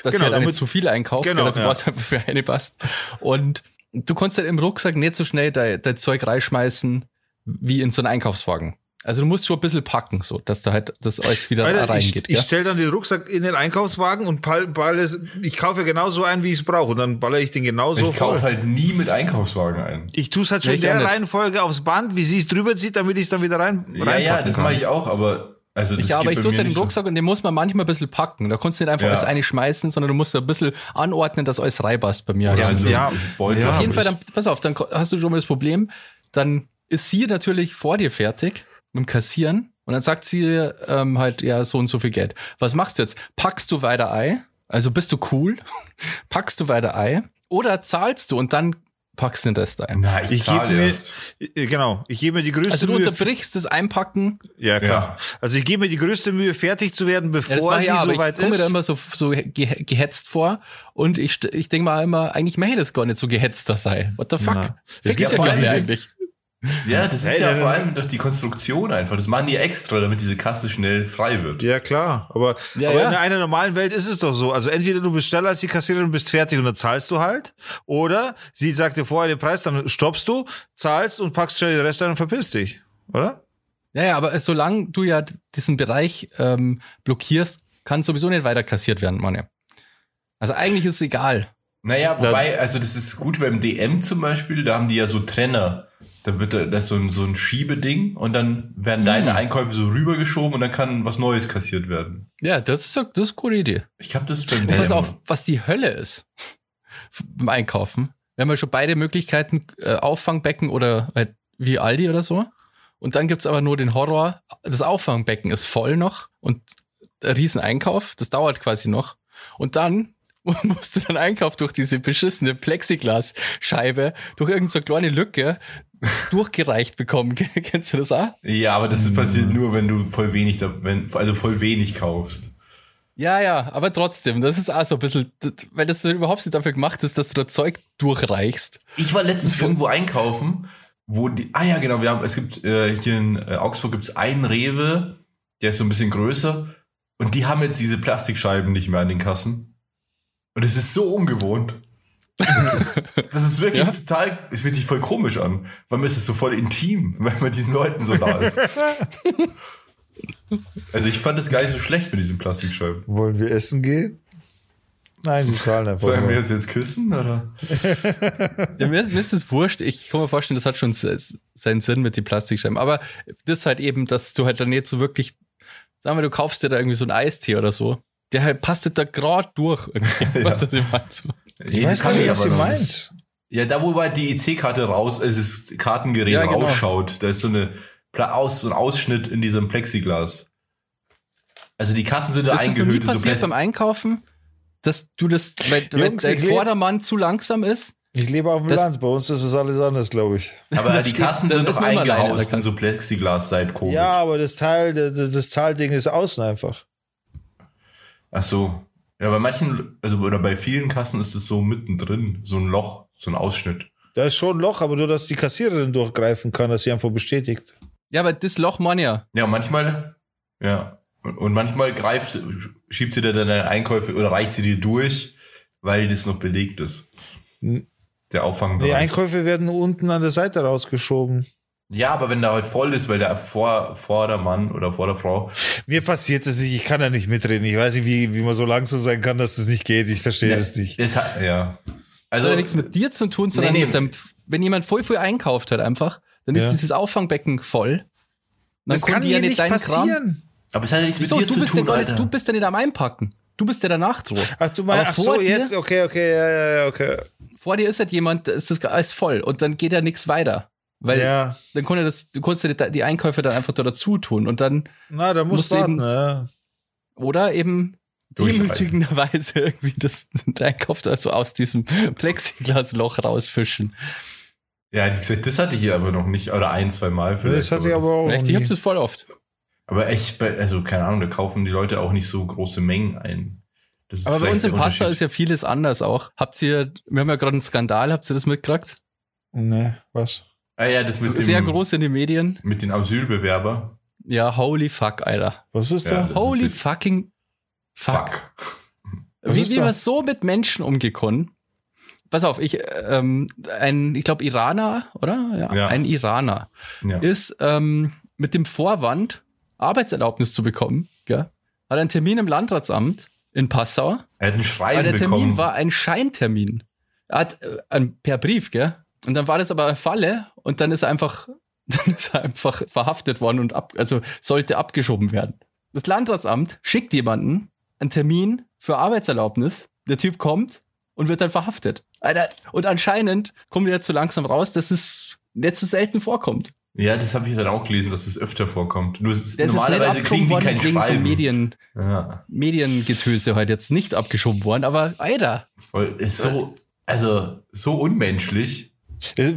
Dass genau, ich halt nicht zu viel einkaufe, genau, also ja. was halt für eine passt. Und du kannst halt im Rucksack nicht so schnell dein, dein Zeug reinschmeißen, wie in so einen Einkaufswagen. Also du musst schon ein bisschen packen, so, dass da halt das alles wieder Alter, reingeht. ich, ich stelle dann den Rucksack in den Einkaufswagen und ball, ball es, ich kaufe genauso ein, wie ich es brauche. Und dann baller ich den genauso ich kaufe halt nie mit Einkaufswagen ein. Ich tue es halt schon in ich der. Reihenfolge aufs Band, wie sie es drüber zieht, damit ich es dann wieder rein Ja, ja, das mache ich auch, aber also das Ja, aber ich tue es mir in den nicht so. Rucksack und den muss man manchmal ein bisschen packen. Da kannst du nicht einfach Ja. alles eine schmeißen, sondern du musst da ein bisschen anordnen, dass alles reinpasst bei mir. Ja, Also also Ja, ja, auf jeden Fall, ich. dann, pass auf, dann hast du schon mal das Problem, dann ist sie natürlich vor dir fertig mit dem Kassieren und dann sagt sie ähm, halt, ja, so und so viel Geld. Was machst du jetzt? Packst du weiter Ei? Also bist du cool? Packst du weiter Ei? Oder zahlst du und dann packst du den Rest ein? Na, ich, Ich gebe mir, genau, ich gebe mir die größte Also du Mühe. unterbrichst das Einpacken. Ja, klar. Ja. Also ich gebe mir die größte Mühe, fertig zu werden, Ja, das bevor war sie ja, aber soweit ich komme mir da ist. immer so, so ge gehetzt vor und ich, ich denke mal immer, eigentlich möchte ich das gar nicht so gehetzter sei. What the fuck? Na. Fick Es ja gar ja nicht eigentlich. Ja, das ist ja vor allem durch die Konstruktion einfach. Das machen die extra, damit diese Kasse schnell frei wird. Ja, klar. Aber, Ja, aber ja. in einer normalen Welt ist es doch so. Also entweder du bist schneller als die Kassiererin und bist fertig und dann zahlst du halt. Oder sie sagt dir vorher den Preis, dann stoppst du, zahlst und packst schnell den Rest ein und verpisst dich. Oder? Ja, ja, aber solange du ja diesen Bereich ähm, blockierst, kann sowieso nicht weiter kassiert werden, Mann. Also eigentlich ist es egal. Naja, wobei, also das ist gut beim DM zum Beispiel, da haben die ja so Trenner. Da wird da- das so ein, so ein Schiebeding und dann werden deine Einkäufe so rübergeschoben und dann kann was Neues kassiert werden. Ja, das ist, das ist eine gute Idee. Ich glaube, das beim pass auf, was die Hölle ist beim Einkaufen. Wir haben ja schon beide Möglichkeiten, äh, Auffangbecken oder halt wie Aldi oder so. Und dann gibt's aber nur den Horror, das Auffangbecken ist voll noch und ein Rieseneinkauf, das dauert quasi noch. Und dann musst du deinen Einkauf durch diese beschissene Plexiglasscheibe, durch irgendeine so kleine Lücke durchgereicht bekommen. Kennst du das auch? Ja, aber das ist passiert nur, wenn du voll wenig, da, wenn, also voll wenig kaufst. Ja, ja, aber trotzdem, das ist auch so ein bisschen, das- weil das überhaupt nicht dafür gemacht ist, dass du da Zeug durchreichst. Ich war letztens irgendwo einkaufen, wo die, ah ja, genau, wir haben, es gibt, äh, hier in äh, Augsburg gibt's einen Rewe, der ist so ein bisschen größer und die haben jetzt diese Plastikscheiben nicht mehr an den Kassen. Und es ist so ungewohnt. Das ist wirklich Ja? total, es fühlt sich voll komisch an, weil man ist es so voll intim, weil man diesen Leuten so da ist. Also ich fand es gar nicht so schlecht mit diesen Plastikscheiben. Wollen wir essen gehen? Nein, sie zahlen einfach. Sollen wir uns jetzt küssen, oder? Ja, mir, ist, mir ist das wurscht. Ich kann mir vorstellen, das hat schon se- seinen Sinn mit den Plastikscheiben. Aber das ist halt eben, dass du halt dann nicht so wirklich, sagen wir, du kaufst dir da irgendwie so einen Eistee oder so. Der halt passt da gerade durch. Du, was ich meine? So. Ich weiß gar nicht, was noch meint. Ja, da wo halt die EC-Karte raus, es ist Kartengerät Ja, genau. rausschaut, da ist so eine aus, so ein Ausschnitt in diesem Plexiglas. Also die Kassen sind da Ist das nie eingehüllt in so passiert beim. Einkaufen, dass du das, weil Jungs, ich leb- Vordermann zu langsam ist? Ich lebe auf dem Das- Land, bei uns ist es alles anders, glaube ich. Aber die Kassen sind doch eingehaust in so Plexiglas seit Covid. Ja, aber das Teil, das, das Zahlding ist außen einfach. Ach so. Ja, bei manchen, also oder bei vielen Kassen ist es so mittendrin, so ein Loch, so ein Ausschnitt. Da ist schon ein Loch, aber nur, dass die Kassiererin durchgreifen kann, dass sie einfach bestätigt. Ja, aber das Loch man ja. Ja, manchmal, ja. Und manchmal greift, schiebt sie dir deine Einkäufe oder reicht sie dir durch, weil das noch belegt ist. Der Auffangbereich. Die Einkäufe werden unten an der Seite rausgeschoben. Ja, aber wenn der halt voll ist, weil der Vor Vordermann oder Vorderfrau. Mir passiert das nicht, ich kann da nicht mitreden. Ich weiß nicht, wie, wie man so langsam sein kann, dass das nicht geht. Ich verstehe das nicht. Das hat, ja. Das Also, hat ja nichts mit dir zu tun, sondern Nee, nee. mit dem, wenn jemand voll viel einkauft halt einfach, dann Ja. ist dieses Auffangbecken voll. Dann Das kann die mir ja nicht deinen Kram. passieren. aber es hat ja nichts Wieso? mit dir Du zu bist, ja tun, gar nicht, du bist ja nicht am Einpacken. Du bist ja danach dran. Ach, du meinst, ach so, vor dir- jetzt, okay, okay, ja, ja, ja, okay. Vor dir ist halt jemand, ist das alles voll und dann geht ja nichts weiter. Weil Ja, dann kann ja das, du ja die, die Einkäufe dann einfach da dazu tun und dann, na, da musst Musst warten, eben- ja. oder eben demütigenderweise irgendwie das, der Einkauf da so aus diesem Plexiglasloch rausfischen. Ja, wie gesagt, das hatte ich hier aber noch nicht. Oder ein, zwei Mal vielleicht. Das hatte ich aber auch. Echt, noch ich hab's das voll oft. Aber echt, also keine Ahnung, da kaufen die Leute auch nicht so große Mengen ein. Aber bei vielleicht uns Pasta Unterschied. ist ja vieles anders auch. Habt ihr, wir haben ja gerade einen Skandal, habt ihr das mitgekriegt? Nee, was? Ah ja, das mit dem, Sehr groß in den Medien. mit den Asylbewerber. Ja, holy fuck, Alter. Was ist Ja, da? das Holy ist- fucking fuck. Fuck. Wie, da? man so mit Menschen umgekommen, pass auf, ich, ähm, ein, ich glaube, Iraner, oder? Ja, Ja. ein Iraner Ja. ist ähm, mit dem Vorwand, Arbeitserlaubnis zu bekommen, gell? hat einen Termin im Landratsamt in Passau. Er hat ein Aber Schreiben der Termin bekommen. war ein Scheintermin. Er hat äh, ein, per Brief, gell? Und dann war das aber eine Falle und dann ist er einfach, dann ist er einfach verhaftet worden und ab, also sollte abgeschoben werden. Das Landratsamt schickt jemanden einen Termin für Arbeitserlaubnis. Der Typ kommt und wird dann verhaftet. Alter, und anscheinend kommt er jetzt so langsam raus, dass es nicht so selten vorkommt. ja, das habe ich dann auch gelesen, dass es öfter vorkommt. Nur ist, normalerweise kriegen die worden kein wegen so. Medien, Ja, Mediengetöse heute jetzt nicht abgeschoben worden, aber Alter, voll, ist so, also so unmenschlich. Äh,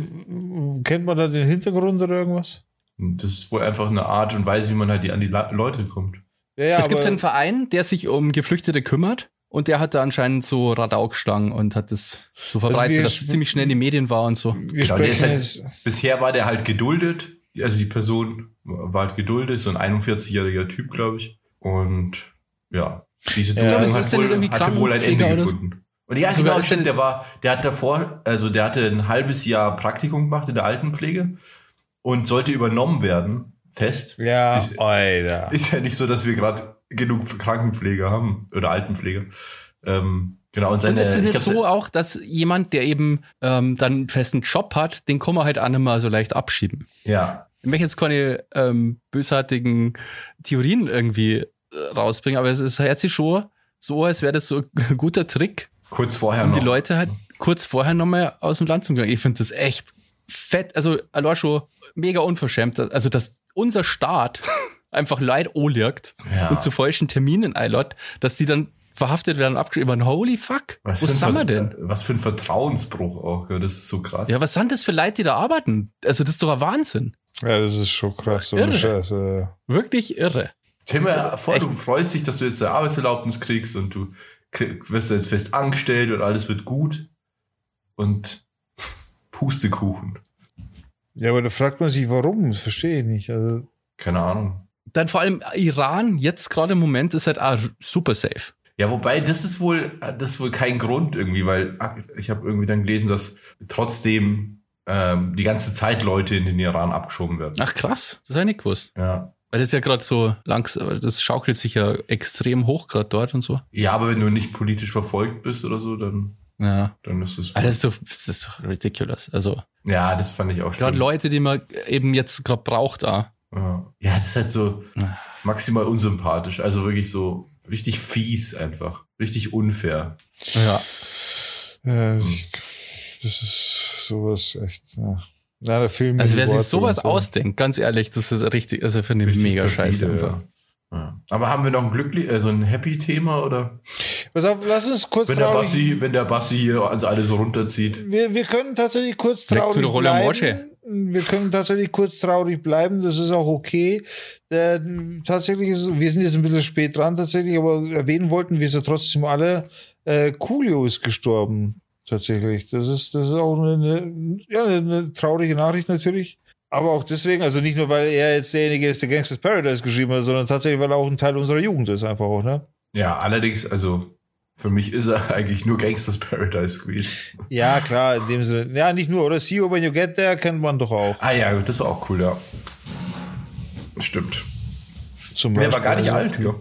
Kennt man da den Hintergrund oder irgendwas? Das ist wohl einfach eine Art und Weise, wie man halt die, an die Leute kommt. Ja, ja, es gibt einen Verein, der sich um Geflüchtete kümmert und der hat da anscheinend so Radau geschlagen und hat das so verbreitet, wir dass es ziemlich schnell in die Medien war und so. Genau, der ist sprechen halt, bisher war der halt geduldet. Also die Person war halt geduldet, so ein 41-jähriger Typ, glaube ich. Und ja, diese Ja. Aber ist hat, wohl, irgendwie hatte wohl ein Ende gefunden. Und ja, Sogar genau, stimmt, der- war, der hat davor, also der hatte ein halbes Jahr Praktikum gemacht in der Altenpflege und sollte übernommen werden, fest. Ja, Ist- Alter. Ist ja nicht so, dass wir gerade genug Krankenpfleger haben oder Altenpflege. Ähm, genau, und seine, Und ist es ich nicht so auch, dass jemand, der eben ähm, dann einen festen Job hat, den kann man halt auch nicht mehr so leicht abschieben. ja, Ich möchte jetzt keine ähm, bösartigen Theorien irgendwie äh, rausbringen, aber es ist hört sich schon so, als wäre das so ein guter Trick, kurz vorher um noch. die Leute halt kurz vorher nochmal aus dem Land zu gehen. Ich finde das echt fett, also schon mega unverschämt. Also, dass unser Staat einfach Leid anlegt Ja. und zu falschen Terminen einlädt, dass die dann verhaftet werden und abgeschrieben. Holy fuck, Was wo sind wir denn? was für ein Vertrauensbruch auch. Das ist so krass. Ja, was sind das für Leute, die da arbeiten? Also, das ist doch ein Wahnsinn. Ja, das ist schon krass, so Irre. Scheiße. Wirklich irre. Stell dir vor, Echt. du freust dich, dass du jetzt eine Arbeitserlaubnis kriegst und du wirst jetzt fest angestellt und alles wird gut. Und Pustekuchen. Ja, aber da fragt man sich, warum? Das verstehe ich nicht. Also, Keine Ahnung. Dann vor allem Iran, jetzt gerade im Moment, ist halt auch super safe. Ja, wobei, das ist wohl, das ist wohl kein Grund irgendwie, weil ich habe irgendwie dann gelesen, dass trotzdem ähm, die ganze Zeit Leute in den Iran abgeschoben werden. Ach krass, das habe ich nicht gewusst. Ja. Weil das ist ja gerade so langsam, das schaukelt sich ja extrem hoch gerade dort und so. Ja, aber wenn du nicht politisch verfolgt bist oder so, dann, Ja. dann ist es. Aber das ist doch, das ist doch ridiculous. Also Ja, das fand ich auch gerade schlimm. Leute, die man eben jetzt gerade braucht, da. Ja, ja es ist halt so maximal unsympathisch. Also wirklich so richtig fies einfach. Richtig unfair. Ja. ja, ich, das ist sowas echt. Ja. Na, fehlen mir Also wer sich sowas so. ausdenkt, ganz ehrlich, das ist richtig, also finde ich mega scheiße einfach. Ja. Aber haben wir noch ein glücklich, also ein Happy-Thema oder? Pass auf, lass uns kurz Wenn der traurig- Bassi, wenn der Bassi hier ans alle so runterzieht. Wir, wir können tatsächlich kurz traurig bleiben. Wir können tatsächlich kurz traurig bleiben. Das ist auch okay. Der, tatsächlich ist, wir sind jetzt ein bisschen spät dran tatsächlich, aber erwähnen wollten wir es ja trotzdem alle. Äh, Coolio ist gestorben. Tatsächlich. Das ist, das ist auch eine, ja, eine traurige Nachricht natürlich. Aber auch deswegen, also nicht nur, weil er jetzt derjenige ist, der Gangsters Paradise geschrieben hat, sondern tatsächlich, weil er auch ein Teil unserer Jugend ist, einfach auch, ne? Ja, allerdings, also für mich ist er eigentlich nur Gangsters Paradise gewesen. Ja, klar, in dem Sinne. Ja, nicht nur, oder? See you when you get there kennt man doch auch. Ah ja, das war auch cool, ja. Stimmt. Zum Der war gar nicht Also, alt, gell?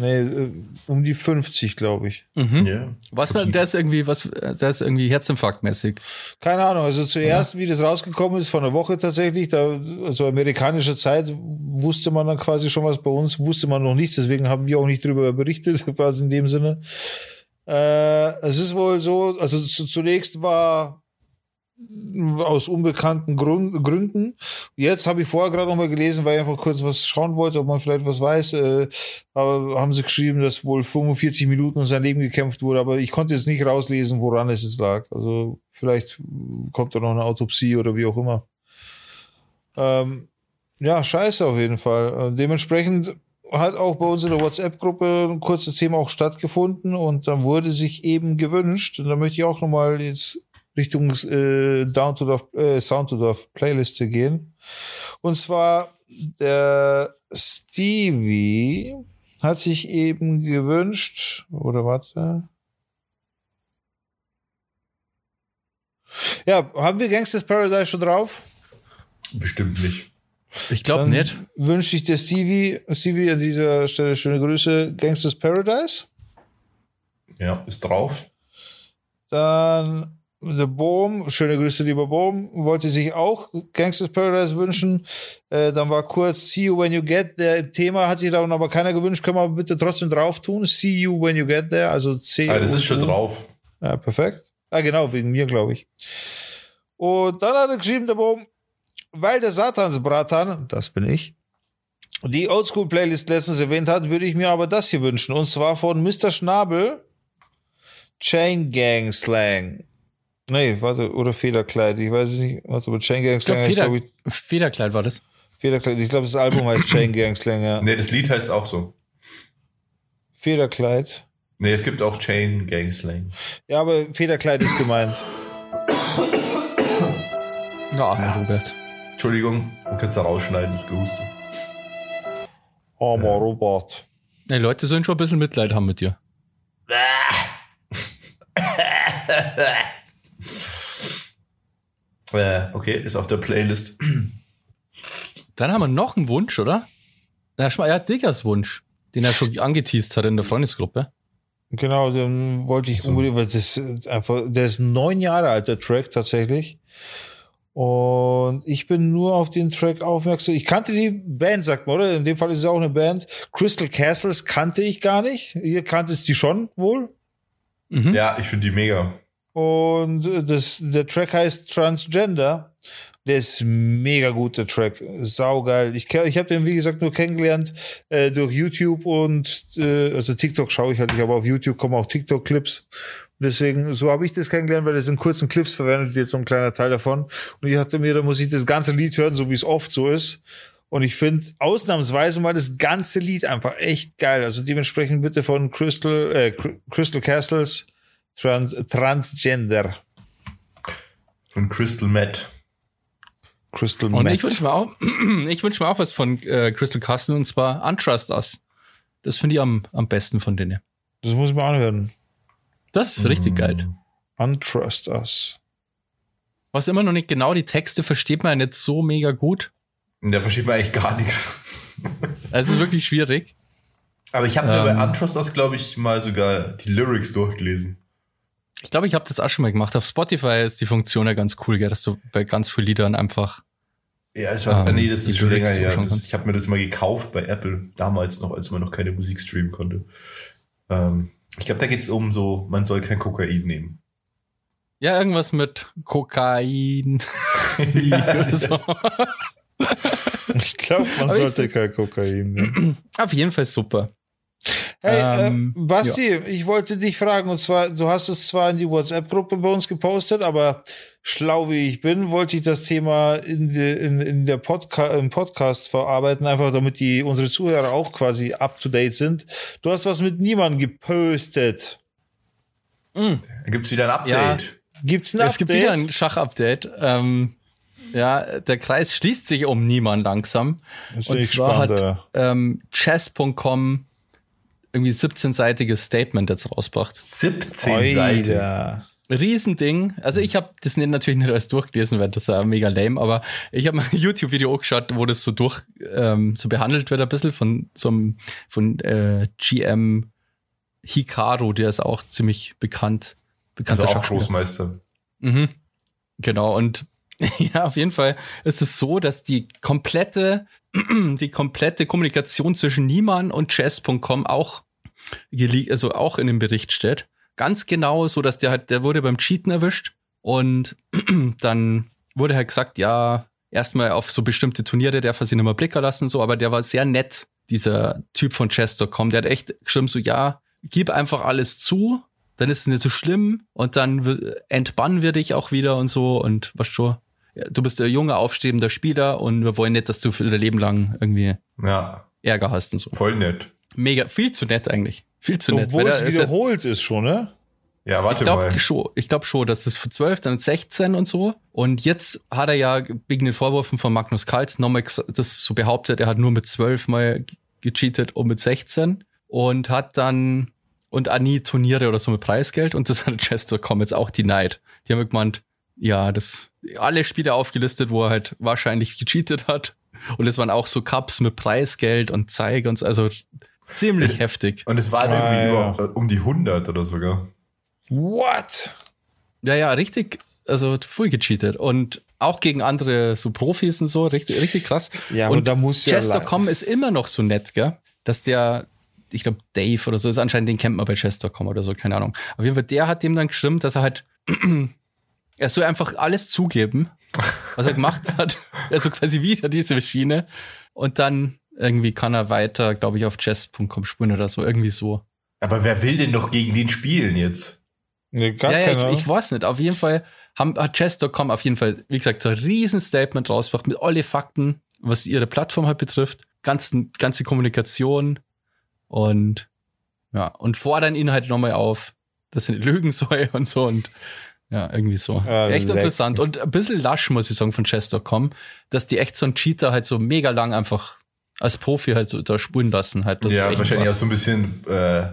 Nee, äh, um die 50, glaube ich. Ja. Was war, der ist irgendwie, was, der ist irgendwie herzinfarktmäßig. Keine Ahnung. Also zuerst, wie das rausgekommen ist, vor einer Woche tatsächlich, da, also amerikanische Zeit, wusste man dann quasi schon was bei uns, wusste man noch nichts, deswegen haben wir auch nicht drüber berichtet, quasi in dem Sinne. Äh, es ist wohl so, also zu, zunächst war aus unbekannten Gründen. Jetzt habe ich vorher gerade noch mal gelesen, weil ich einfach kurz was schauen wollte, ob man vielleicht was weiß. Äh, aber haben sie geschrieben, dass wohl 45 Minuten um sein Leben gekämpft wurde, aber ich konnte jetzt nicht rauslesen, woran es jetzt lag. Also vielleicht kommt da noch eine Autopsie oder wie auch immer. Ähm, ja, scheiße auf jeden Fall. Äh, dementsprechend hat auch bei uns in der WhatsApp-Gruppe ein kurzes Thema auch stattgefunden und dann wurde sich eben gewünscht, und da möchte ich auch nochmal jetzt Richtung äh, Down to the äh, Sound to the Playliste gehen. Und zwar der Stevie hat sich eben gewünscht, oder warte. Ja, haben wir Gangsters Paradise schon drauf? Bestimmt nicht. Ich glaube nicht. Wünsche ich dir Stevie, Stevie an dieser Stelle schöne Grüße. Gangsters Paradise. Ja, ist drauf. Dann The Boom, schöne Grüße, lieber Boom, wollte sich auch Gangsters Paradise wünschen. Äh, dann war kurz See You When You Get There Thema, hat sich darum aber keiner gewünscht. Können wir bitte trotzdem drauf tun? See You When You Get There, also C. Ah, das ist schon drauf. Ja, perfekt. Ah, genau, wegen mir, glaube ich. Und dann hat er geschrieben, der Boom, weil der Satansbratan, das bin ich, die Oldschool-Playlist letztens erwähnt hat, würde ich mir aber das hier wünschen. Und zwar von Mr. Schnabel, Chain Gang Slang. Nee, warte, oder Federkleid, ich weiß es nicht. Warte, aber Chain Gang Ich glaube, Slang heißt, Feder, glaube ich, Federkleid war das. Federkleid. Ich glaube, das Album heißt Chain Gang Slang, ja. Nee, das Lied heißt auch so. Federkleid. Nee, es gibt auch Chain Gang Slang. Ja, aber Federkleid ist gemeint. Ja, armer Robert. Entschuldigung, du kannst da rausschneiden, das Gehuste. Armer Robert. Die Leute sollen schon ein bisschen Mitleid haben mit dir. Äh, okay, ist auf der Playlist. Dann haben wir noch einen Wunsch, oder? Ja, schau mal, er hat Diggers Wunsch, den er schon angeteased hat in der Freundesgruppe. Genau, den wollte ich unbedingt, weil das ist einfach, der ist neun Jahre alt, der Track tatsächlich. Und ich bin nur auf den Track aufmerksam. Ich kannte die Band, sagt man, oder? In dem Fall ist es auch eine Band. Crystal Castles kannte ich gar nicht. Ihr kanntet die schon wohl. Mhm. Ja, ich finde die mega. Und äh, das, der Track heißt Transgender. Der ist mega gut, der Track. Saugeil. Ich, ich habe den, wie gesagt, nur kennengelernt äh, durch YouTube und äh, also TikTok schaue ich halt nicht, aber auf YouTube kommen auch TikTok-Clips. Deswegen, so habe ich das kennengelernt, weil es in kurzen Clips verwendet wird, so ein kleiner Teil davon. Und ich dachte mir, da muss ich das ganze Lied hören, so wie es oft so ist. Und ich finde ausnahmsweise mal das ganze Lied einfach echt geil. Also dementsprechend bitte von Crystal, äh, Cr- Crystal Castles Trans Transgender. Von Crystal Matt. Crystal Und Meth. ich wünsche mir auch, ich wünsche mir auch was von äh, Crystal Castle und zwar Untrust Us. Das finde ich am, am besten von denen. Das muss ich mal anhören. Das ist richtig geil. Untrust Us. Was immer noch nicht genau die Texte versteht man ja nicht so mega gut. Und da versteht man eigentlich gar nichts. Also es ist wirklich schwierig. Aber ich habe mir Ähm. bei Untrust das, glaube ich, mal sogar die Lyrics durchgelesen. Ich glaube, ich habe das auch schon mal gemacht. Auf Spotify ist die Funktion ja ganz cool, gell, dass du bei ganz vielen Liedern einfach. Ja, es war, Ähm, nee, das ist schon länger her. kannst. ich habe mir das mal gekauft bei Apple, damals noch, als man noch keine Musik streamen konnte. Ähm, ich glaube, da geht es um so, man soll kein Kokain nehmen. Ja, irgendwas mit Kokain. so. Ich glaube, man sollte kein Kokain nehmen. Auf jeden Fall super. Hey, Ähm, äh, Basti, ich wollte dich fragen, und zwar, du hast es zwar in die WhatsApp-Gruppe bei uns gepostet, aber schlau wie ich bin, wollte ich das Thema in, die, in, in der Podca im Podcast verarbeiten, einfach damit die unsere Zuhörer auch quasi up to date sind. Du hast was mit niemandem gepostet. Da gibt's wieder ein Update. Gibt's ein Es Update? gibt wieder ein Schach-Update. Ähm, ja, der Kreis schließt sich um niemand langsam. Und ich zwar gespannt, hat ähm, chess.com irgendwie 17-seitiges Statement jetzt rausgebracht. 17 Seiten. Riesending. Also ich habe das nicht, natürlich nicht alles durchgelesen, weil das ist ja mega lame, aber ich habe mal ein YouTube-Video angeschaut, wo das so durch ähm, so behandelt wird, ein bisschen von so einem von äh, GM Hikaru, der ist auch ziemlich bekannt. Also Bekannter auch Schachspieler. Großmeister. Mhm. Genau, und ja, auf jeden Fall ist es so, dass die komplette, die komplette Kommunikation zwischen Niemann und Chess.com auch gele- also auch in dem Bericht steht. Ganz genau, so dass der halt, der wurde beim Cheaten erwischt und dann wurde halt gesagt, ja, erstmal auf so bestimmte Turniere darf er sich nicht mehr blicken lassen, so, aber der war sehr nett, dieser Typ von Chess.com, der hat echt geschrieben, so, ja, gib einfach alles zu, dann ist es nicht so schlimm und dann entbannen wir dich auch wieder und so und was schon. Du bist ein junger, aufstrebender Spieler und wir wollen nicht, dass du für dein Leben lang irgendwie Ja, Ärger hast und so. voll nett. Mega, viel zu nett eigentlich. Viel zu nett. Obwohl es da ist ja- wiederholt ist schon, ne? Ja, warte ich glaube mal. schon, ich glaube schon, dass das für 12, dann 16 und so. Und jetzt hat er ja wegen den Vorwürfen von Magnus Karls nochmal das so behauptet, er hat nur mit 12 mal ge- gecheatet und mit 16 und hat dann und auch nie Turniere oder so mit Preisgeld und das hat Chess.com jetzt auch denied. Die haben gemeint, ja, das alle Spiele aufgelistet, wo er halt wahrscheinlich gecheatet hat. Und es waren auch so Cups mit Preisgeld und Zeig und so, also ziemlich heftig. Und es waren Ah, irgendwie ja. über, um die 100 oder sogar. What? Ja, ja, richtig, also voll gecheatet. Und auch gegen andere so Profis und so, richtig, richtig krass. Ja, und da muss ja Chess.com ist immer noch so nett, gell? Dass der, ich glaube, Dave oder so ist anscheinend, den kennt man bei Chess.com oder so, keine Ahnung. Auf jeden Fall, der hat dem dann geschrieben, dass er halt, er soll einfach alles zugeben, was er gemacht hat. Also quasi wieder diese Schiene. Und dann irgendwie kann er weiter, glaube ich, auf chess.com spielen oder so, irgendwie so. Aber wer will denn noch gegen den spielen jetzt? Nee, gar ja, ja, ich, ich weiß nicht. Auf jeden Fall haben, hat Chess.com auf jeden Fall, wie gesagt, so ein riesen Statement rausgebracht mit alle Fakten, was ihre Plattform halt betrifft, ganzen, ganze Kommunikation und ja, und fordern ihn halt nochmal auf, dass er nicht lügen soll und so und ja, irgendwie so. Ah, echt leck. interessant und ein bisschen lasch, muss ich sagen, von Chess.com, dass die echt so einen Cheater halt so mega lang einfach als Profi halt so da spulen lassen halt. Das ja, ist echt wahrscheinlich auch so ein bisschen äh,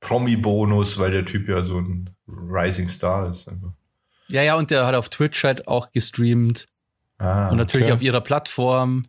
Promi-Bonus, weil der Typ ja so ein Rising Star ist. Einfach. Ja, ja, und der hat auf Twitch halt auch gestreamt. Ah, Und natürlich okay. auf ihrer Plattform.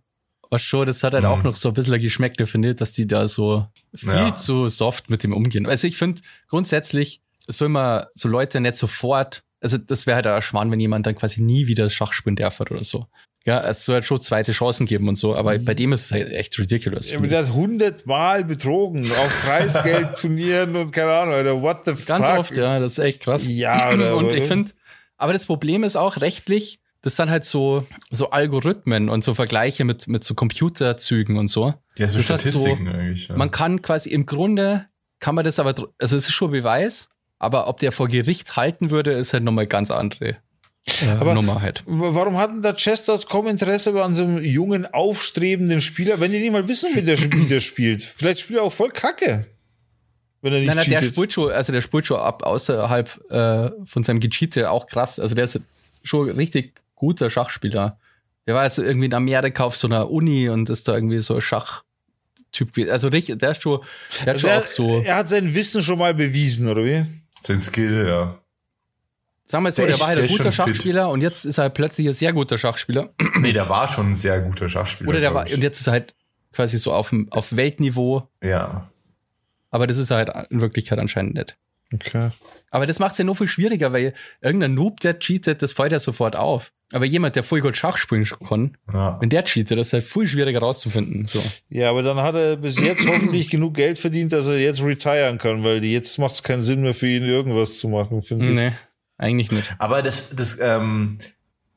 Was schon, das hat halt Mhm. auch noch so ein bisschen Geschmäckle, finde ich, dass die da so viel Ja. zu soft mit dem umgehen. Also ich finde, grundsätzlich soll man so Leute nicht sofort, also das wäre halt ein Schwan, wenn jemand dann quasi nie wieder Schach spielen darf oder so. Ja, es soll halt schon zweite Chancen geben und so, aber bei dem ist es halt echt ridiculous. Ja, aber der hat hundertmal betrogen auf Preisgeldturnieren und keine Ahnung, Alter, what the Ganz fuck? oft, ja, das ist echt krass. Ja, oder- Und oder- ich finde, aber das Problem ist auch rechtlich, das sind halt so, so Algorithmen und so Vergleiche mit, mit so Computerzügen und so. Ja, so Das heißt so, Statistiken eigentlich. Ja. Man kann quasi im Grunde, kann man das aber, also es ist schon Beweis, aber ob der vor Gericht halten würde, ist halt nochmal ganz andere äh, Aber- Nummer halt. Warum hat denn da Chess.com Interesse an so einem jungen, aufstrebenden Spieler, wenn die nicht mal wissen, wie der Spieler spielt? Vielleicht spielt er auch voll Kacke. Wenn er nicht Nein, nein, der cheatet. spielt schon, also der spielt schon ab außerhalb äh, von seinem Gecheate auch krass. Also der ist schon richtig guter Schachspieler. Der war also irgendwie in Amerika auf so einer Uni und ist da irgendwie so ein Schachtyp. gewesen. Also richtig, der ist schon, der hat Also schon er, auch so, er hat sein Wissen schon mal bewiesen, oder wie? Sein Skill, ja. sagen wir so, der der, ist- war halt der ein guter schon fit. Schachspieler und jetzt ist er halt plötzlich ein sehr guter Schachspieler. Nee, der war schon ein sehr guter Schachspieler. Oder der war, ich. und jetzt ist er halt quasi so auf, auf Weltniveau, Ja. aber das ist er halt in Wirklichkeit anscheinend nicht. Okay. Aber das macht es ja noch viel schwieriger, weil irgendein Noob, der cheatet, das fällt ja sofort auf. Aber jemand, der voll gut Schach spielen kann, ja. wenn der cheatet, das ist halt viel schwieriger rauszufinden. So. Ja, aber dann hat er bis jetzt hoffentlich genug Geld verdient, dass er jetzt retiren kann, weil jetzt macht es keinen Sinn mehr für ihn, irgendwas zu machen, finde ich. Nee, eigentlich nicht. Aber das, das, ähm,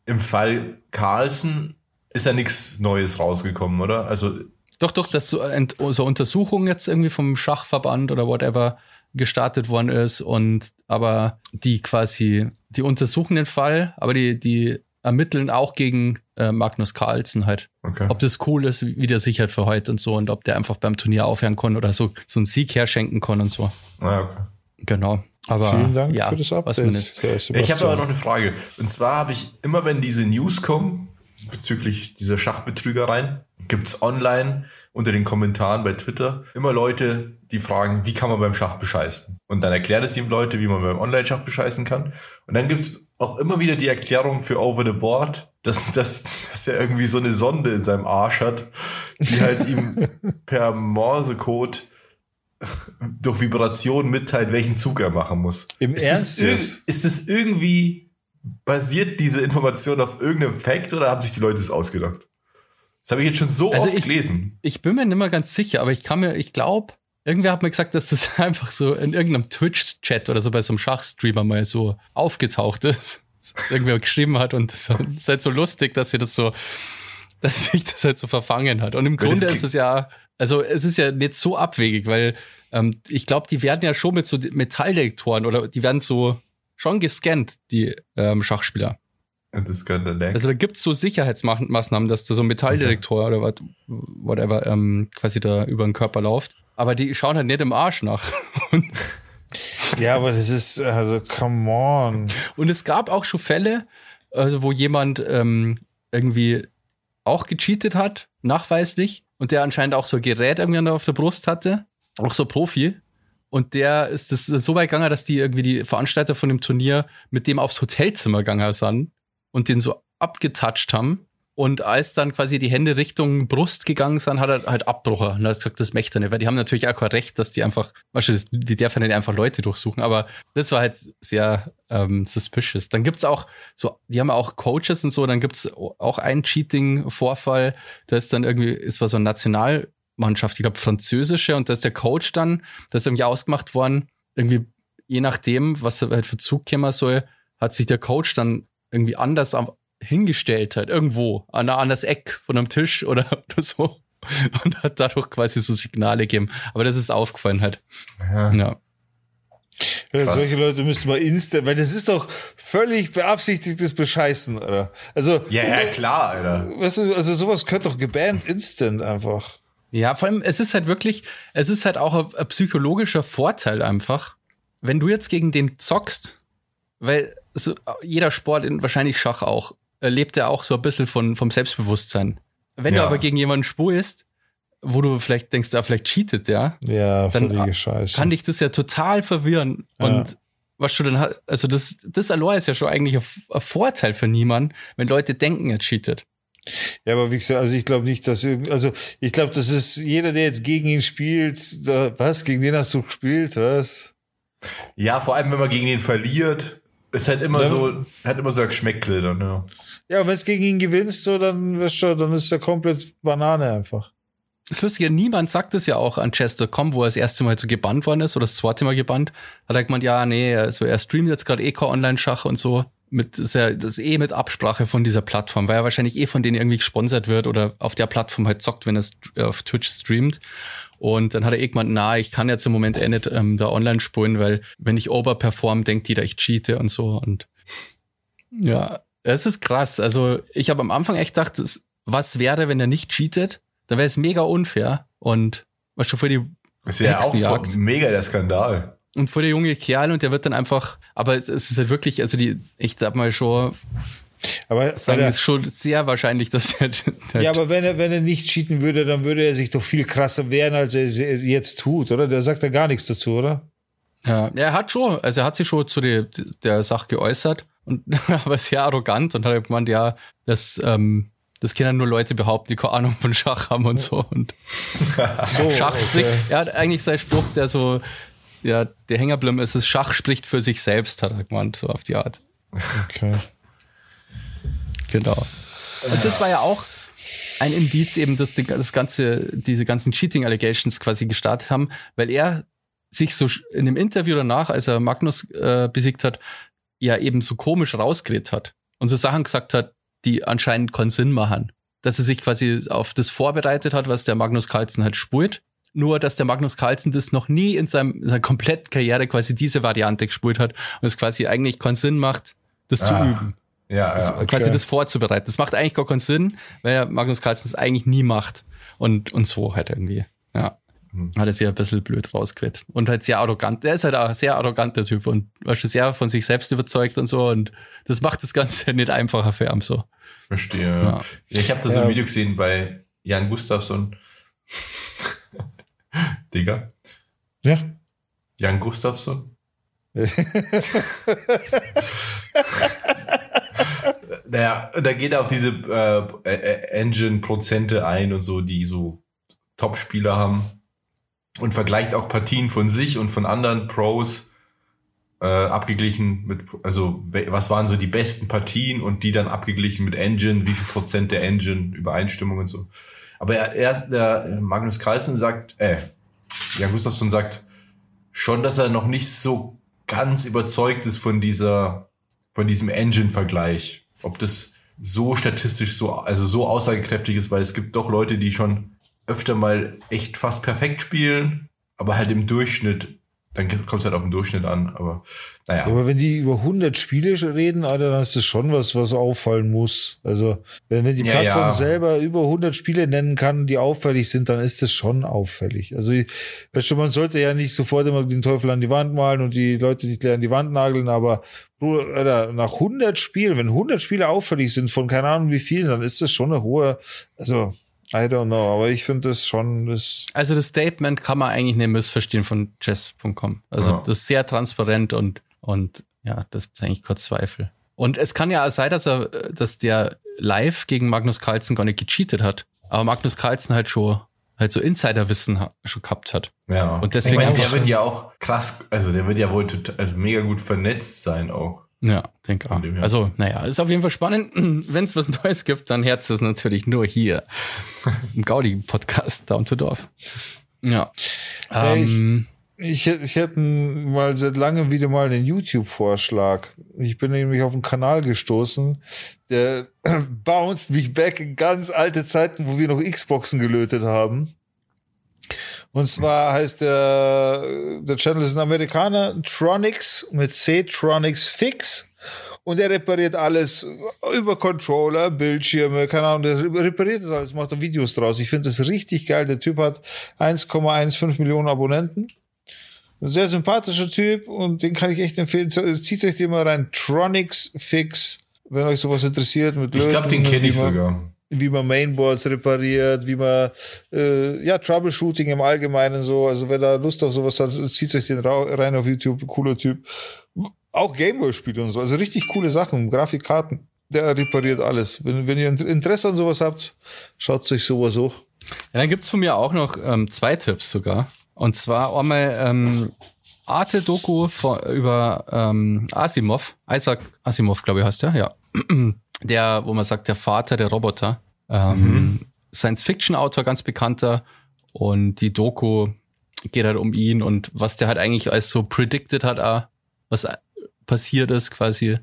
im Fall Carlsen ist ja nichts Neues rausgekommen, oder? Also, Doch, doch, dass so, so Untersuchung jetzt irgendwie vom Schachverband oder whatever gestartet worden ist und aber die quasi, die untersuchen den Fall, aber die, die ermitteln auch gegen äh, Magnus Carlsen halt. okay. Ob das cool ist, wie der sich halt verheut und so und ob der einfach beim Turnier aufhören kann oder so, so einen Sieg herschenken kann und so. Ah, okay. Genau. Aber Vielen Dank ja, für das Update. Ich habe aber noch eine Frage. Und zwar habe ich immer, wenn diese News kommen, bezüglich dieser Schachbetrügereien, gibt's online unter den Kommentaren bei Twitter immer Leute, die fragen, wie kann man beim Schach bescheißen? Und dann erklärt es ihm Leute, wie man beim Online-Schach bescheißen kann. Und dann gibt's auch immer wieder die Erklärung für Over the Board, dass, dass, dass er irgendwie so eine Sonde in seinem Arsch hat, die halt ihm per Morsecode durch Vibration mitteilt, welchen Zug er machen muss. Im Ist Ernst das, ist das irgendwie, basiert diese Information auf irgendeinem Fact oder haben sich die Leute das ausgedacht? Das habe ich jetzt schon so Also oft ich- gelesen. Ich bin mir nicht mehr ganz sicher, aber ich kann mir, ich glaube, irgendwer hat mir gesagt, dass das einfach so in irgendeinem Twitch-Chat oder so bei so einem Schachstreamer mal so aufgetaucht ist. Irgendwer geschrieben hat und das ist halt so lustig, dass sie das so, dass sich das halt so verfangen hat. Und im Grunde ist es ja, also es ist ja nicht so abwegig, weil ähm, ich glaube, die werden ja schon mit so Metalldetektoren oder die werden so schon gescannt, die ähm, Schachspieler. Also da gibt's so Sicherheitsmaßnahmen, dass da so ein Metalldetektor oder what, whatever ähm, quasi da über den Körper läuft. Aber die schauen halt nicht im Arsch nach. Ja, aber das ist, also, come on. und es gab auch schon Fälle, also wo jemand ähm, irgendwie auch gecheatet hat, nachweislich, und der anscheinend auch so ein Gerät irgendwie auf der Brust hatte, auch so Profi. Und der ist das so weit gegangen, dass die irgendwie die Veranstalter von dem Turnier mit dem aufs Hotelzimmer gegangen sind und den so abgetatscht haben. Und als dann quasi die Hände Richtung Brust gegangen sind, hat er halt Abbrucher. Und er hat gesagt, das möchte er nicht, weil die haben natürlich auch kein Recht, dass die einfach, du, die dürfen nicht einfach Leute durchsuchen. Aber das war halt sehr ähm, suspicious. Dann gibt's auch so, die haben auch Coaches und so, dann gibt's auch einen Cheating-Vorfall. Da ist dann irgendwie, es war so eine Nationalmannschaft, ich glaube französische, und da ist der Coach dann, da ist irgendwie ausgemacht worden, irgendwie je nachdem, was er halt für Zug kommen soll, hat sich der Coach dann irgendwie anders am, hingestellt hat, irgendwo an, an das Eck von einem Tisch oder, oder so und hat dadurch quasi so Signale gegeben. Aber das ist aufgefallen halt. Ja. ja. Ja, solche Leute müssten mal instant, weil das ist doch völlig beabsichtigtes Bescheißen, oder? Also. Ja, ja, klar, Alter. Weißt du, also sowas könnte doch gebannt instant einfach. Ja, vor allem, es ist halt wirklich, es ist halt auch ein, ein psychologischer Vorteil einfach. Wenn du jetzt gegen den zockst, weil so, jeder Sport, wahrscheinlich Schach auch, lebt er auch so ein bisschen von, vom Selbstbewusstsein. Wenn ja. du aber gegen jemanden spurst, wo du vielleicht denkst, ah, vielleicht cheatet der, ja, dann Scheiße. kann dich das ja total verwirren. Ja. Und was du dann also das, das allein ist ja schon eigentlich ein, ein Vorteil für niemanden, wenn Leute denken, er cheatet. Ja, aber wie gesagt, also ich glaube nicht, dass also ich glaube, das ist jeder, der jetzt gegen ihn spielt, da, was gegen den hast du gespielt, was? Ja, vor allem wenn man gegen ihn verliert, ist halt immer dann, so, hat immer so ein Geschmäckle dann, ja. Ja, wenn es gegen ihn gewinnst, so, dann, weißt du, dann ist er komplett Banane einfach. Das Lustige, niemand sagt es ja auch an Chester.com, wo er das erste Mal so gebannt worden ist oder das zweite Mal gebannt. Hat er gemeint, ja, nee, also er streamt jetzt gerade eh Online-Schach und so. Mit, das, ist ja, das ist eh mit Absprache von dieser Plattform, weil er wahrscheinlich eh von denen irgendwie gesponsert wird oder auf der Plattform halt zockt, wenn er auf Twitch streamt. Und dann hat er gemeint, na, ich kann jetzt im Moment eh nicht ähm, da online spielen, weil wenn ich overperform, denkt jeder, ich cheate und so. Und ja, es ist krass. Also ich habe am Anfang echt gedacht, was wäre, wenn er nicht cheatet? Dann wäre es mega unfair. Und was schon für die Das wäre auch mega der Skandal. Und vor der junge Kerl und der wird dann einfach, aber es ist halt wirklich, also die, ich sag mal schon, aber sagen, es ist schon sehr wahrscheinlich, dass er. Ja, aber wenn er, wenn er nicht cheaten würde, dann würde er sich doch viel krasser wehren, als er jetzt tut, oder? Der sagt ja gar nichts dazu, oder? Ja, er hat schon, also er hat sich schon zu der, der Sache geäußert und aber sehr arrogant und hat gemeint, ja, das, ähm, das können nur Leute behaupten, die keine Ahnung von Schach haben und so. Und so, Schach spricht, okay. er hat eigentlich seinen Spruch, der so, ja, der Hängerblimm ist, es Schach spricht für sich selbst, hat er gemeint, so auf die Art. Okay. Genau. Und das war ja auch ein Indiz eben, dass das ganze, diese ganzen Cheating Allegations quasi gestartet haben, weil er sich so in dem Interview danach, als er Magnus äh, besiegt hat, ja eben so komisch rausgeredet hat und so Sachen gesagt hat, die anscheinend keinen Sinn machen. Dass er sich quasi auf das vorbereitet hat, was der Magnus Carlsen halt spurt. Nur, dass der Magnus Carlsen das noch nie in, seinem, in seiner kompletten Karriere quasi diese Variante gespult hat und es quasi eigentlich keinen Sinn macht, das ah, zu üben. Ja, also ja okay. quasi das vorzubereiten. Das macht eigentlich gar keinen Sinn, weil Magnus Carlsen das eigentlich nie macht. Und, und so halt irgendwie. Ja. Hm. Hat er sich ein bisschen blöd rausgeredet. Und halt sehr arrogant. Der ist halt auch ein sehr arroganter Typ und war schon sehr von sich selbst überzeugt und so. Und das macht das Ganze nicht einfacher für ihn so. Verstehe. Ja. Ich habe da so ein Video gesehen bei Jan Gustafsson. Digga. Ja. Jan Gustafsson. naja, da geht er auf diese äh, Engine-Prozente ein und so, die so Top-Spieler haben und vergleicht auch Partien von sich und von anderen Pros äh, abgeglichen mit, also was waren so die besten Partien und die dann abgeglichen mit Engine, wie viel Prozent der Engine, Übereinstimmung und so. Aber er, er der Magnus Carlsen sagt, äh, Jan Gustafsson sagt schon, dass er noch nicht so ganz überzeugt ist von dieser, von diesem Engine-Vergleich. Ob das so statistisch so, also so aussagekräftig ist, weil es gibt doch Leute, die schon öfter mal echt fast perfekt spielen, aber halt im Durchschnitt, dann kommt es halt auf den Durchschnitt an, aber naja. Ja, aber wenn die über 100 Spiele reden, Alter, dann ist das schon was, was auffallen muss. Also, wenn, wenn die ja, Plattform ja. selber über 100 Spiele nennen kann, die auffällig sind, dann ist das schon auffällig. Also, weißt du, man sollte ja nicht sofort immer den Teufel an die Wand malen und die Leute nicht leer an die Wand nageln, aber Alter, nach 100 Spielen, wenn 100 Spiele auffällig sind von keine Ahnung wie vielen, dann ist das schon eine hohe, also I don't know, aber ich finde das schon. Das also das Statement kann man eigentlich nicht missverstehen von chess.com. Also ja. das ist sehr transparent und, und ja, das ist eigentlich kurz Zweifel. Und es kann ja auch sein, dass er, dass der live gegen Magnus Carlsen gar nicht gecheatet hat. Aber Magnus Carlsen halt schon halt so Insiderwissen ha- schon gehabt hat. Ja. Und deswegen ich meine, der wird ja auch krass, also der wird ja wohl total, also mega gut vernetzt sein auch. Ja, denke auch. Also, naja, ist auf jeden Fall spannend. Wenn es was Neues gibt, dann herzt es natürlich nur hier im Gaudi-Podcast Down to Dorf. Ja. Hey, Ähm, Ich, hätt- ich hätte mal seit langem wieder mal einen YouTube-Vorschlag. Ich bin nämlich auf einen Kanal gestoßen, der bounced mich back in ganz alte Zeiten, wo wir noch Xboxen gelötet haben. Und zwar heißt der, der Channel ist ein Amerikaner, Tronics mit C, Tronics Fix. Und er repariert alles über Controller, Bildschirme, keine Ahnung, der repariert das alles, macht da Videos draus. Ich finde das richtig geil. Der Typ hat 1,15 Millionen Abonnenten. Ein sehr sympathischer Typ und den kann ich echt empfehlen. Zieht euch den mal rein. Tronics Fix, wenn euch sowas interessiert mit Ich glaube, den kenne ich sogar. Wie man Mainboards repariert, wie man äh, ja Troubleshooting im Allgemeinen so. Also wer da Lust auf sowas hat, zieht euch den rein auf YouTube. Cooler Typ. Auch Gameboy-Spiele und so. Also richtig coole Sachen, Grafikkarten. Der repariert alles. Wenn, wenn ihr Interesse an sowas habt, schaut euch sowas hoch. ja, dann gibt's von mir auch noch ähm, zwei Tipps sogar. Und zwar einmal ähm, Arte-Doku über ähm, Asimov. Isaac Asimov, glaube ich, heißt der, ja. Der, wo man sagt, der Vater der Roboter. Ähm, Science-Fiction-Autor, ganz bekannter. Und die Doku geht halt um ihn und was der halt eigentlich als so predicted hat, auch, was passiert ist quasi.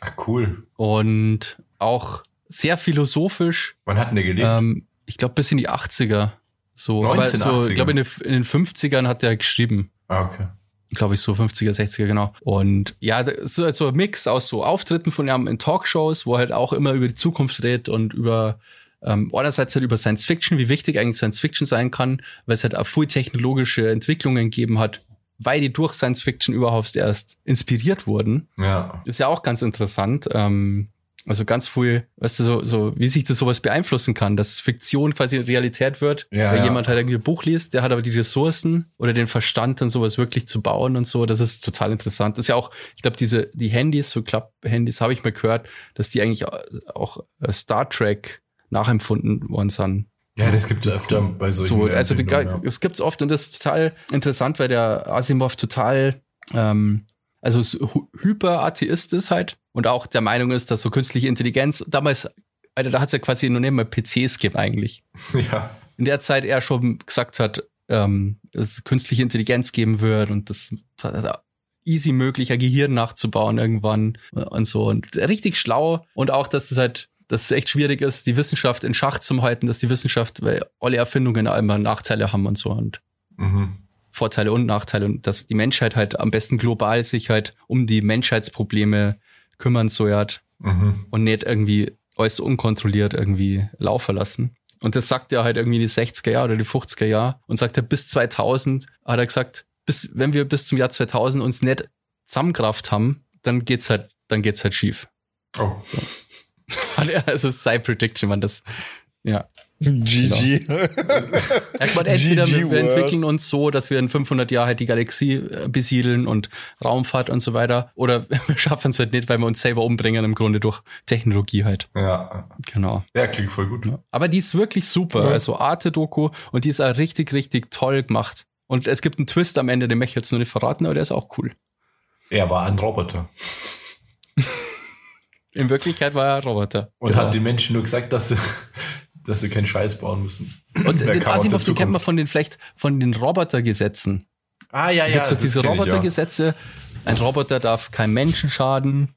Ach, cool. Und auch sehr philosophisch. Wann hat denn der gelebt? Ähm, ich glaube bis in die 80er. So, aber so, 1980er. ich glaube in, den- in den 50ern hat er geschrieben. ah, okay. Glaube ich so 50er, 60er, genau. Und ja, ist halt so ein Mix aus so Auftritten von ihm in Talkshows, wo er halt auch immer über die Zukunft redet und über ähm, einerseits halt über Science Fiction, wie wichtig eigentlich Science Fiction sein kann, weil es halt auch viel technologische Entwicklungen gegeben hat, weil die durch Science Fiction überhaupt erst inspiriert wurden. Ja. Ist ja auch ganz interessant. Ähm, also ganz viel, weißt du, so, so, wie sich das sowas beeinflussen kann, dass Fiktion quasi Realität wird, Ja, weil ja. jemand halt irgendwie ein Buch liest, der hat aber die Ressourcen oder den Verstand, dann sowas wirklich zu bauen und so. Das ist total interessant. Das ist ja auch, ich glaube, diese, die Handys, so Klapp-Handys, habe ich mal gehört, dass die eigentlich auch äh, Star Trek nachempfunden worden sind. Ja, das gibt es öfter bei solchen So, also die, Erfindungen, ja. es gibt's oft und das ist total interessant, weil der Asimov total, ähm, also es hyper-Atheist ist halt und auch der Meinung ist, dass so künstliche Intelligenz, damals, Alter, da hat's ja quasi noch nicht mal PCs gegeben eigentlich. ja. In der Zeit er schon gesagt hat, ähm, dass es künstliche Intelligenz geben wird und das easy möglich, ein Gehirn nachzubauen irgendwann und so. Und richtig schlau und auch, dass es halt, dass es echt schwierig ist, die Wissenschaft in Schach zu halten, dass die Wissenschaft, weil alle Erfindungen immer Nachteile haben und so und Mhm. Vorteile und Nachteile und dass die Menschheit halt am besten global sich halt um die Menschheitsprobleme kümmern soll Mhm. und nicht irgendwie alles unkontrolliert irgendwie laufen lassen. Und das sagt er halt irgendwie in die 60er Jahre oder die 50er Jahre und sagt er bis 2000 hat er gesagt, bis, wenn wir bis zum Jahr 2000 uns nicht zusammenkraft haben, dann geht's halt, dann geht's halt schief. Oh. Er- Also es sei Prediction, man das, ja. GG. Er hat entweder GG wir, entwickeln uns so, dass wir in 500 Jahren halt die Galaxie äh, besiedeln und Raumfahrt und so weiter. Oder wir schaffen es halt nicht, weil wir uns selber umbringen, im Grunde durch Technologie halt. Ja. Genau. Ja, klingt voll gut. Aber die ist wirklich super. Ja. Also Arte-Doku und die ist auch richtig, richtig toll gemacht. Und es gibt einen Twist am Ende, den möchte ich jetzt nur nicht verraten, aber der ist auch cool. Er war ein Roboter. In Wirklichkeit war er ein Roboter. Und Genau. hat den Menschen nur gesagt, dass sie, dass sie keinen Scheiß bauen müssen. und Der den Asimov, den kennt man von den, vielleicht von den Robotergesetzen. Ah, ja, Da gibt's doch diese ich, ja. Robotergesetze. Ein Roboter darf keinem Menschen schaden.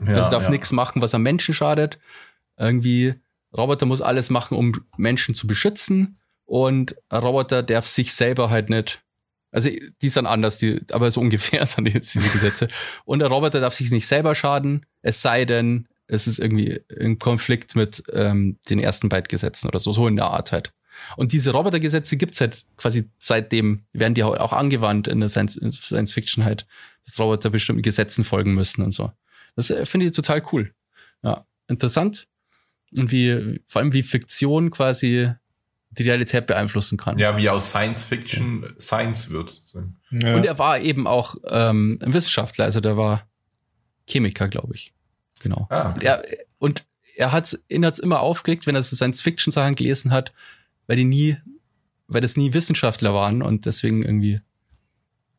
Ja, das darf ja. nichts machen, was am Menschen schadet. Irgendwie, Roboter muss alles machen, um Menschen zu beschützen. Und ein Roboter darf sich selber halt nicht. Also, die sind anders, die, aber so ungefähr sind die jetzt diese Gesetze. Und der Roboter darf sich nicht selber schaden, es sei denn, es ist irgendwie im Konflikt mit ähm, den ersten Byte-Gesetzen oder so, so in der Art halt. Und diese Robotergesetze gibt's halt quasi seitdem, werden die auch angewandt in der Science, Science Fiction halt, dass Roboter bestimmten Gesetzen folgen müssen und so. Das äh, finde ich total cool. Ja, interessant. Und wie, vor allem wie Fiktion quasi die Realität beeinflussen kann. Ja, wie aus Science Fiction Science wird. Ja. Und er war eben auch ähm, ein Wissenschaftler, also der war Chemiker, glaube ich. Genau. Ah. Und er, und er hat's, ihn hat's immer aufgeregt, wenn er so Science-Fiction-Sachen gelesen hat, weil die nie, weil das nie Wissenschaftler waren und deswegen irgendwie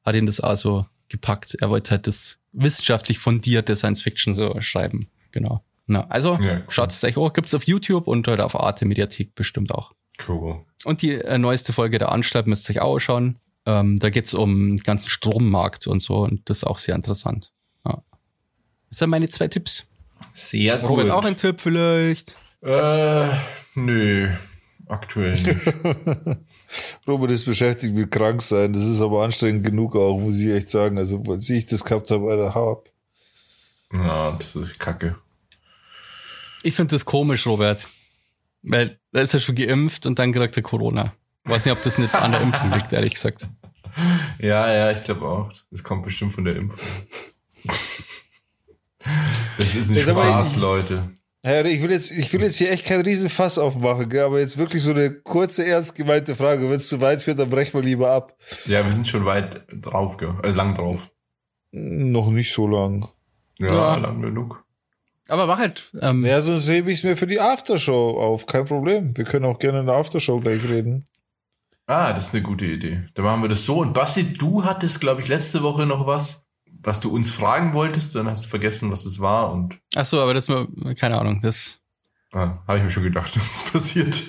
hat ihn das auch so gepackt. Er wollte halt das wissenschaftlich fundierte Science-Fiction so schreiben. Genau. Na, also, Ja, cool. schaut es euch auch. Gibt's auf YouTube und halt auf Arte Mediathek bestimmt auch. Cool. Und die äh, neueste Folge der Anstalt müsst ihr euch auch schauen. Ähm, da geht's um den ganzen Strommarkt und so und das ist auch sehr interessant. Ja. Das sind meine zwei Tipps. Sehr gut. Robert, auch ein Tipp vielleicht? äh, nö, aktuell nicht. Robert ist beschäftigt mit krank sein. Das ist aber anstrengend genug auch, muss ich echt sagen. Also, als ich das gehabt habe, Alter, hau ab. ja, das ist kacke. Ich finde das komisch, Robert. Weil da ist er schon geimpft und dann kriegt er Corona. Weiß nicht, ob das nicht an der Impfung liegt, ehrlich gesagt. Ja, ja, ich glaube auch. Das kommt bestimmt von der Impfung. Das ist ein Jetzt Spaß, ich- Leute. Herr, ich will jetzt, ich will jetzt hier echt keinen riesen Fass aufmachen, gell? aber jetzt wirklich so eine kurze, ernst gemeinte Frage. Wenn es zu weit führt, dann brechen wir lieber ab. Ja, wir sind schon weit drauf, ge- äh, lang drauf. Noch nicht so lang. Ja, Ja. lang genug. Aber mach halt. Ähm, Ja, sonst hebe ich es mir für die Aftershow auf. Kein Problem. Wir können auch gerne in der Aftershow gleich reden. Ah, das ist eine gute Idee. Dann machen wir das so. Und Basti, du hattest, glaube ich, letzte Woche noch was, was du uns fragen wolltest. Dann hast du vergessen, was es war. Und Ach so, aber das war, keine Ahnung, das, ah, habe ich mir schon gedacht, dass es passiert.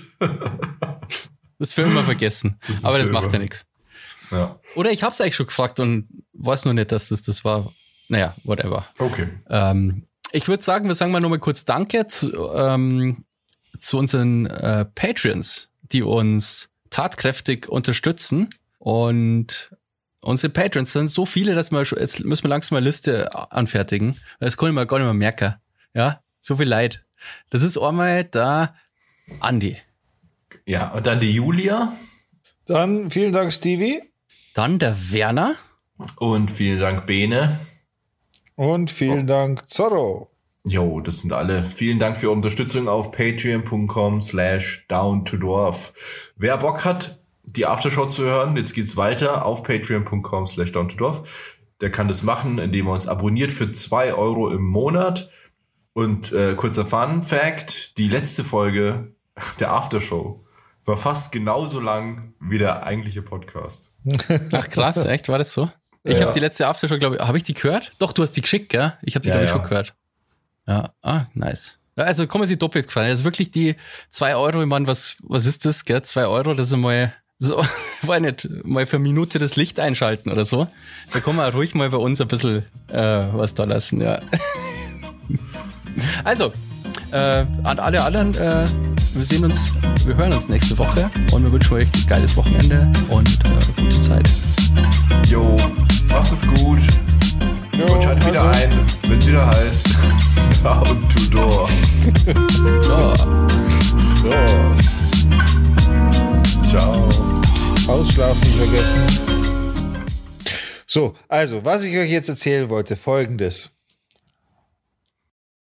das für immer vergessen. Das aber das macht ja nichts. ja, Oder ich hab's eigentlich schon gefragt und weiß nur nicht, dass das das war. Naja, whatever. okay. Ähm, ich würde sagen, wir sagen mal nochmal kurz Danke zu, ähm, zu unseren äh, Patreons, die uns tatkräftig unterstützen. Und unsere Patrons sind so viele, dass wir schon, jetzt müssen wir langsam eine Liste anfertigen. Das kann ich mir gar nicht mehr merken. Ja, so viel Leid. Das ist einmal da Andi. Ja, und dann die Julia. Dann vielen Dank, Stevie. Dann der Werner. Und vielen Dank, Bene. Und vielen Dank, Zorro. Jo, das sind alle. Vielen Dank für Unterstützung auf patreon.com slash down to dwarf. Wer Bock hat, die Aftershow zu hören, jetzt geht's weiter auf patreon.com slash dwarf. Der kann das machen, indem er uns abonniert für zwei Euro im Monat. Und äh, kurzer Fun Fact, die letzte Folge der Aftershow war fast genauso lang wie der eigentliche Podcast. Ach krass, echt, war das so? Ich Ja. habe die letzte Aftershow, glaube ich, habe ich die gehört? Doch, du hast die geschickt, gell? Ich habe die, Ja, glaube ich, ja. schon gehört. Ja, ah, nice. Also kommen sie doppelt gefallen. Also wirklich die zwei Euro, ich meine, was, was ist das, gell? Zwei Euro, das ist mal, so, war nicht, mal für eine Minute das Licht einschalten oder so. Da kann man ruhig mal bei uns ein bisschen äh, was da lassen, ja. Also, äh, an alle anderen, äh, wir sehen uns, wir hören uns nächste Woche und wir wünschen euch ein geiles Wochenende und äh, gute Zeit. Jo, macht es gut. Jo, Und schaltet wieder also, ein, wenn es wieder heißt Down to Door. Ja. Ja, Ciao. Ausschlafen vergessen. So, also, was ich euch jetzt erzählen wollte, folgendes.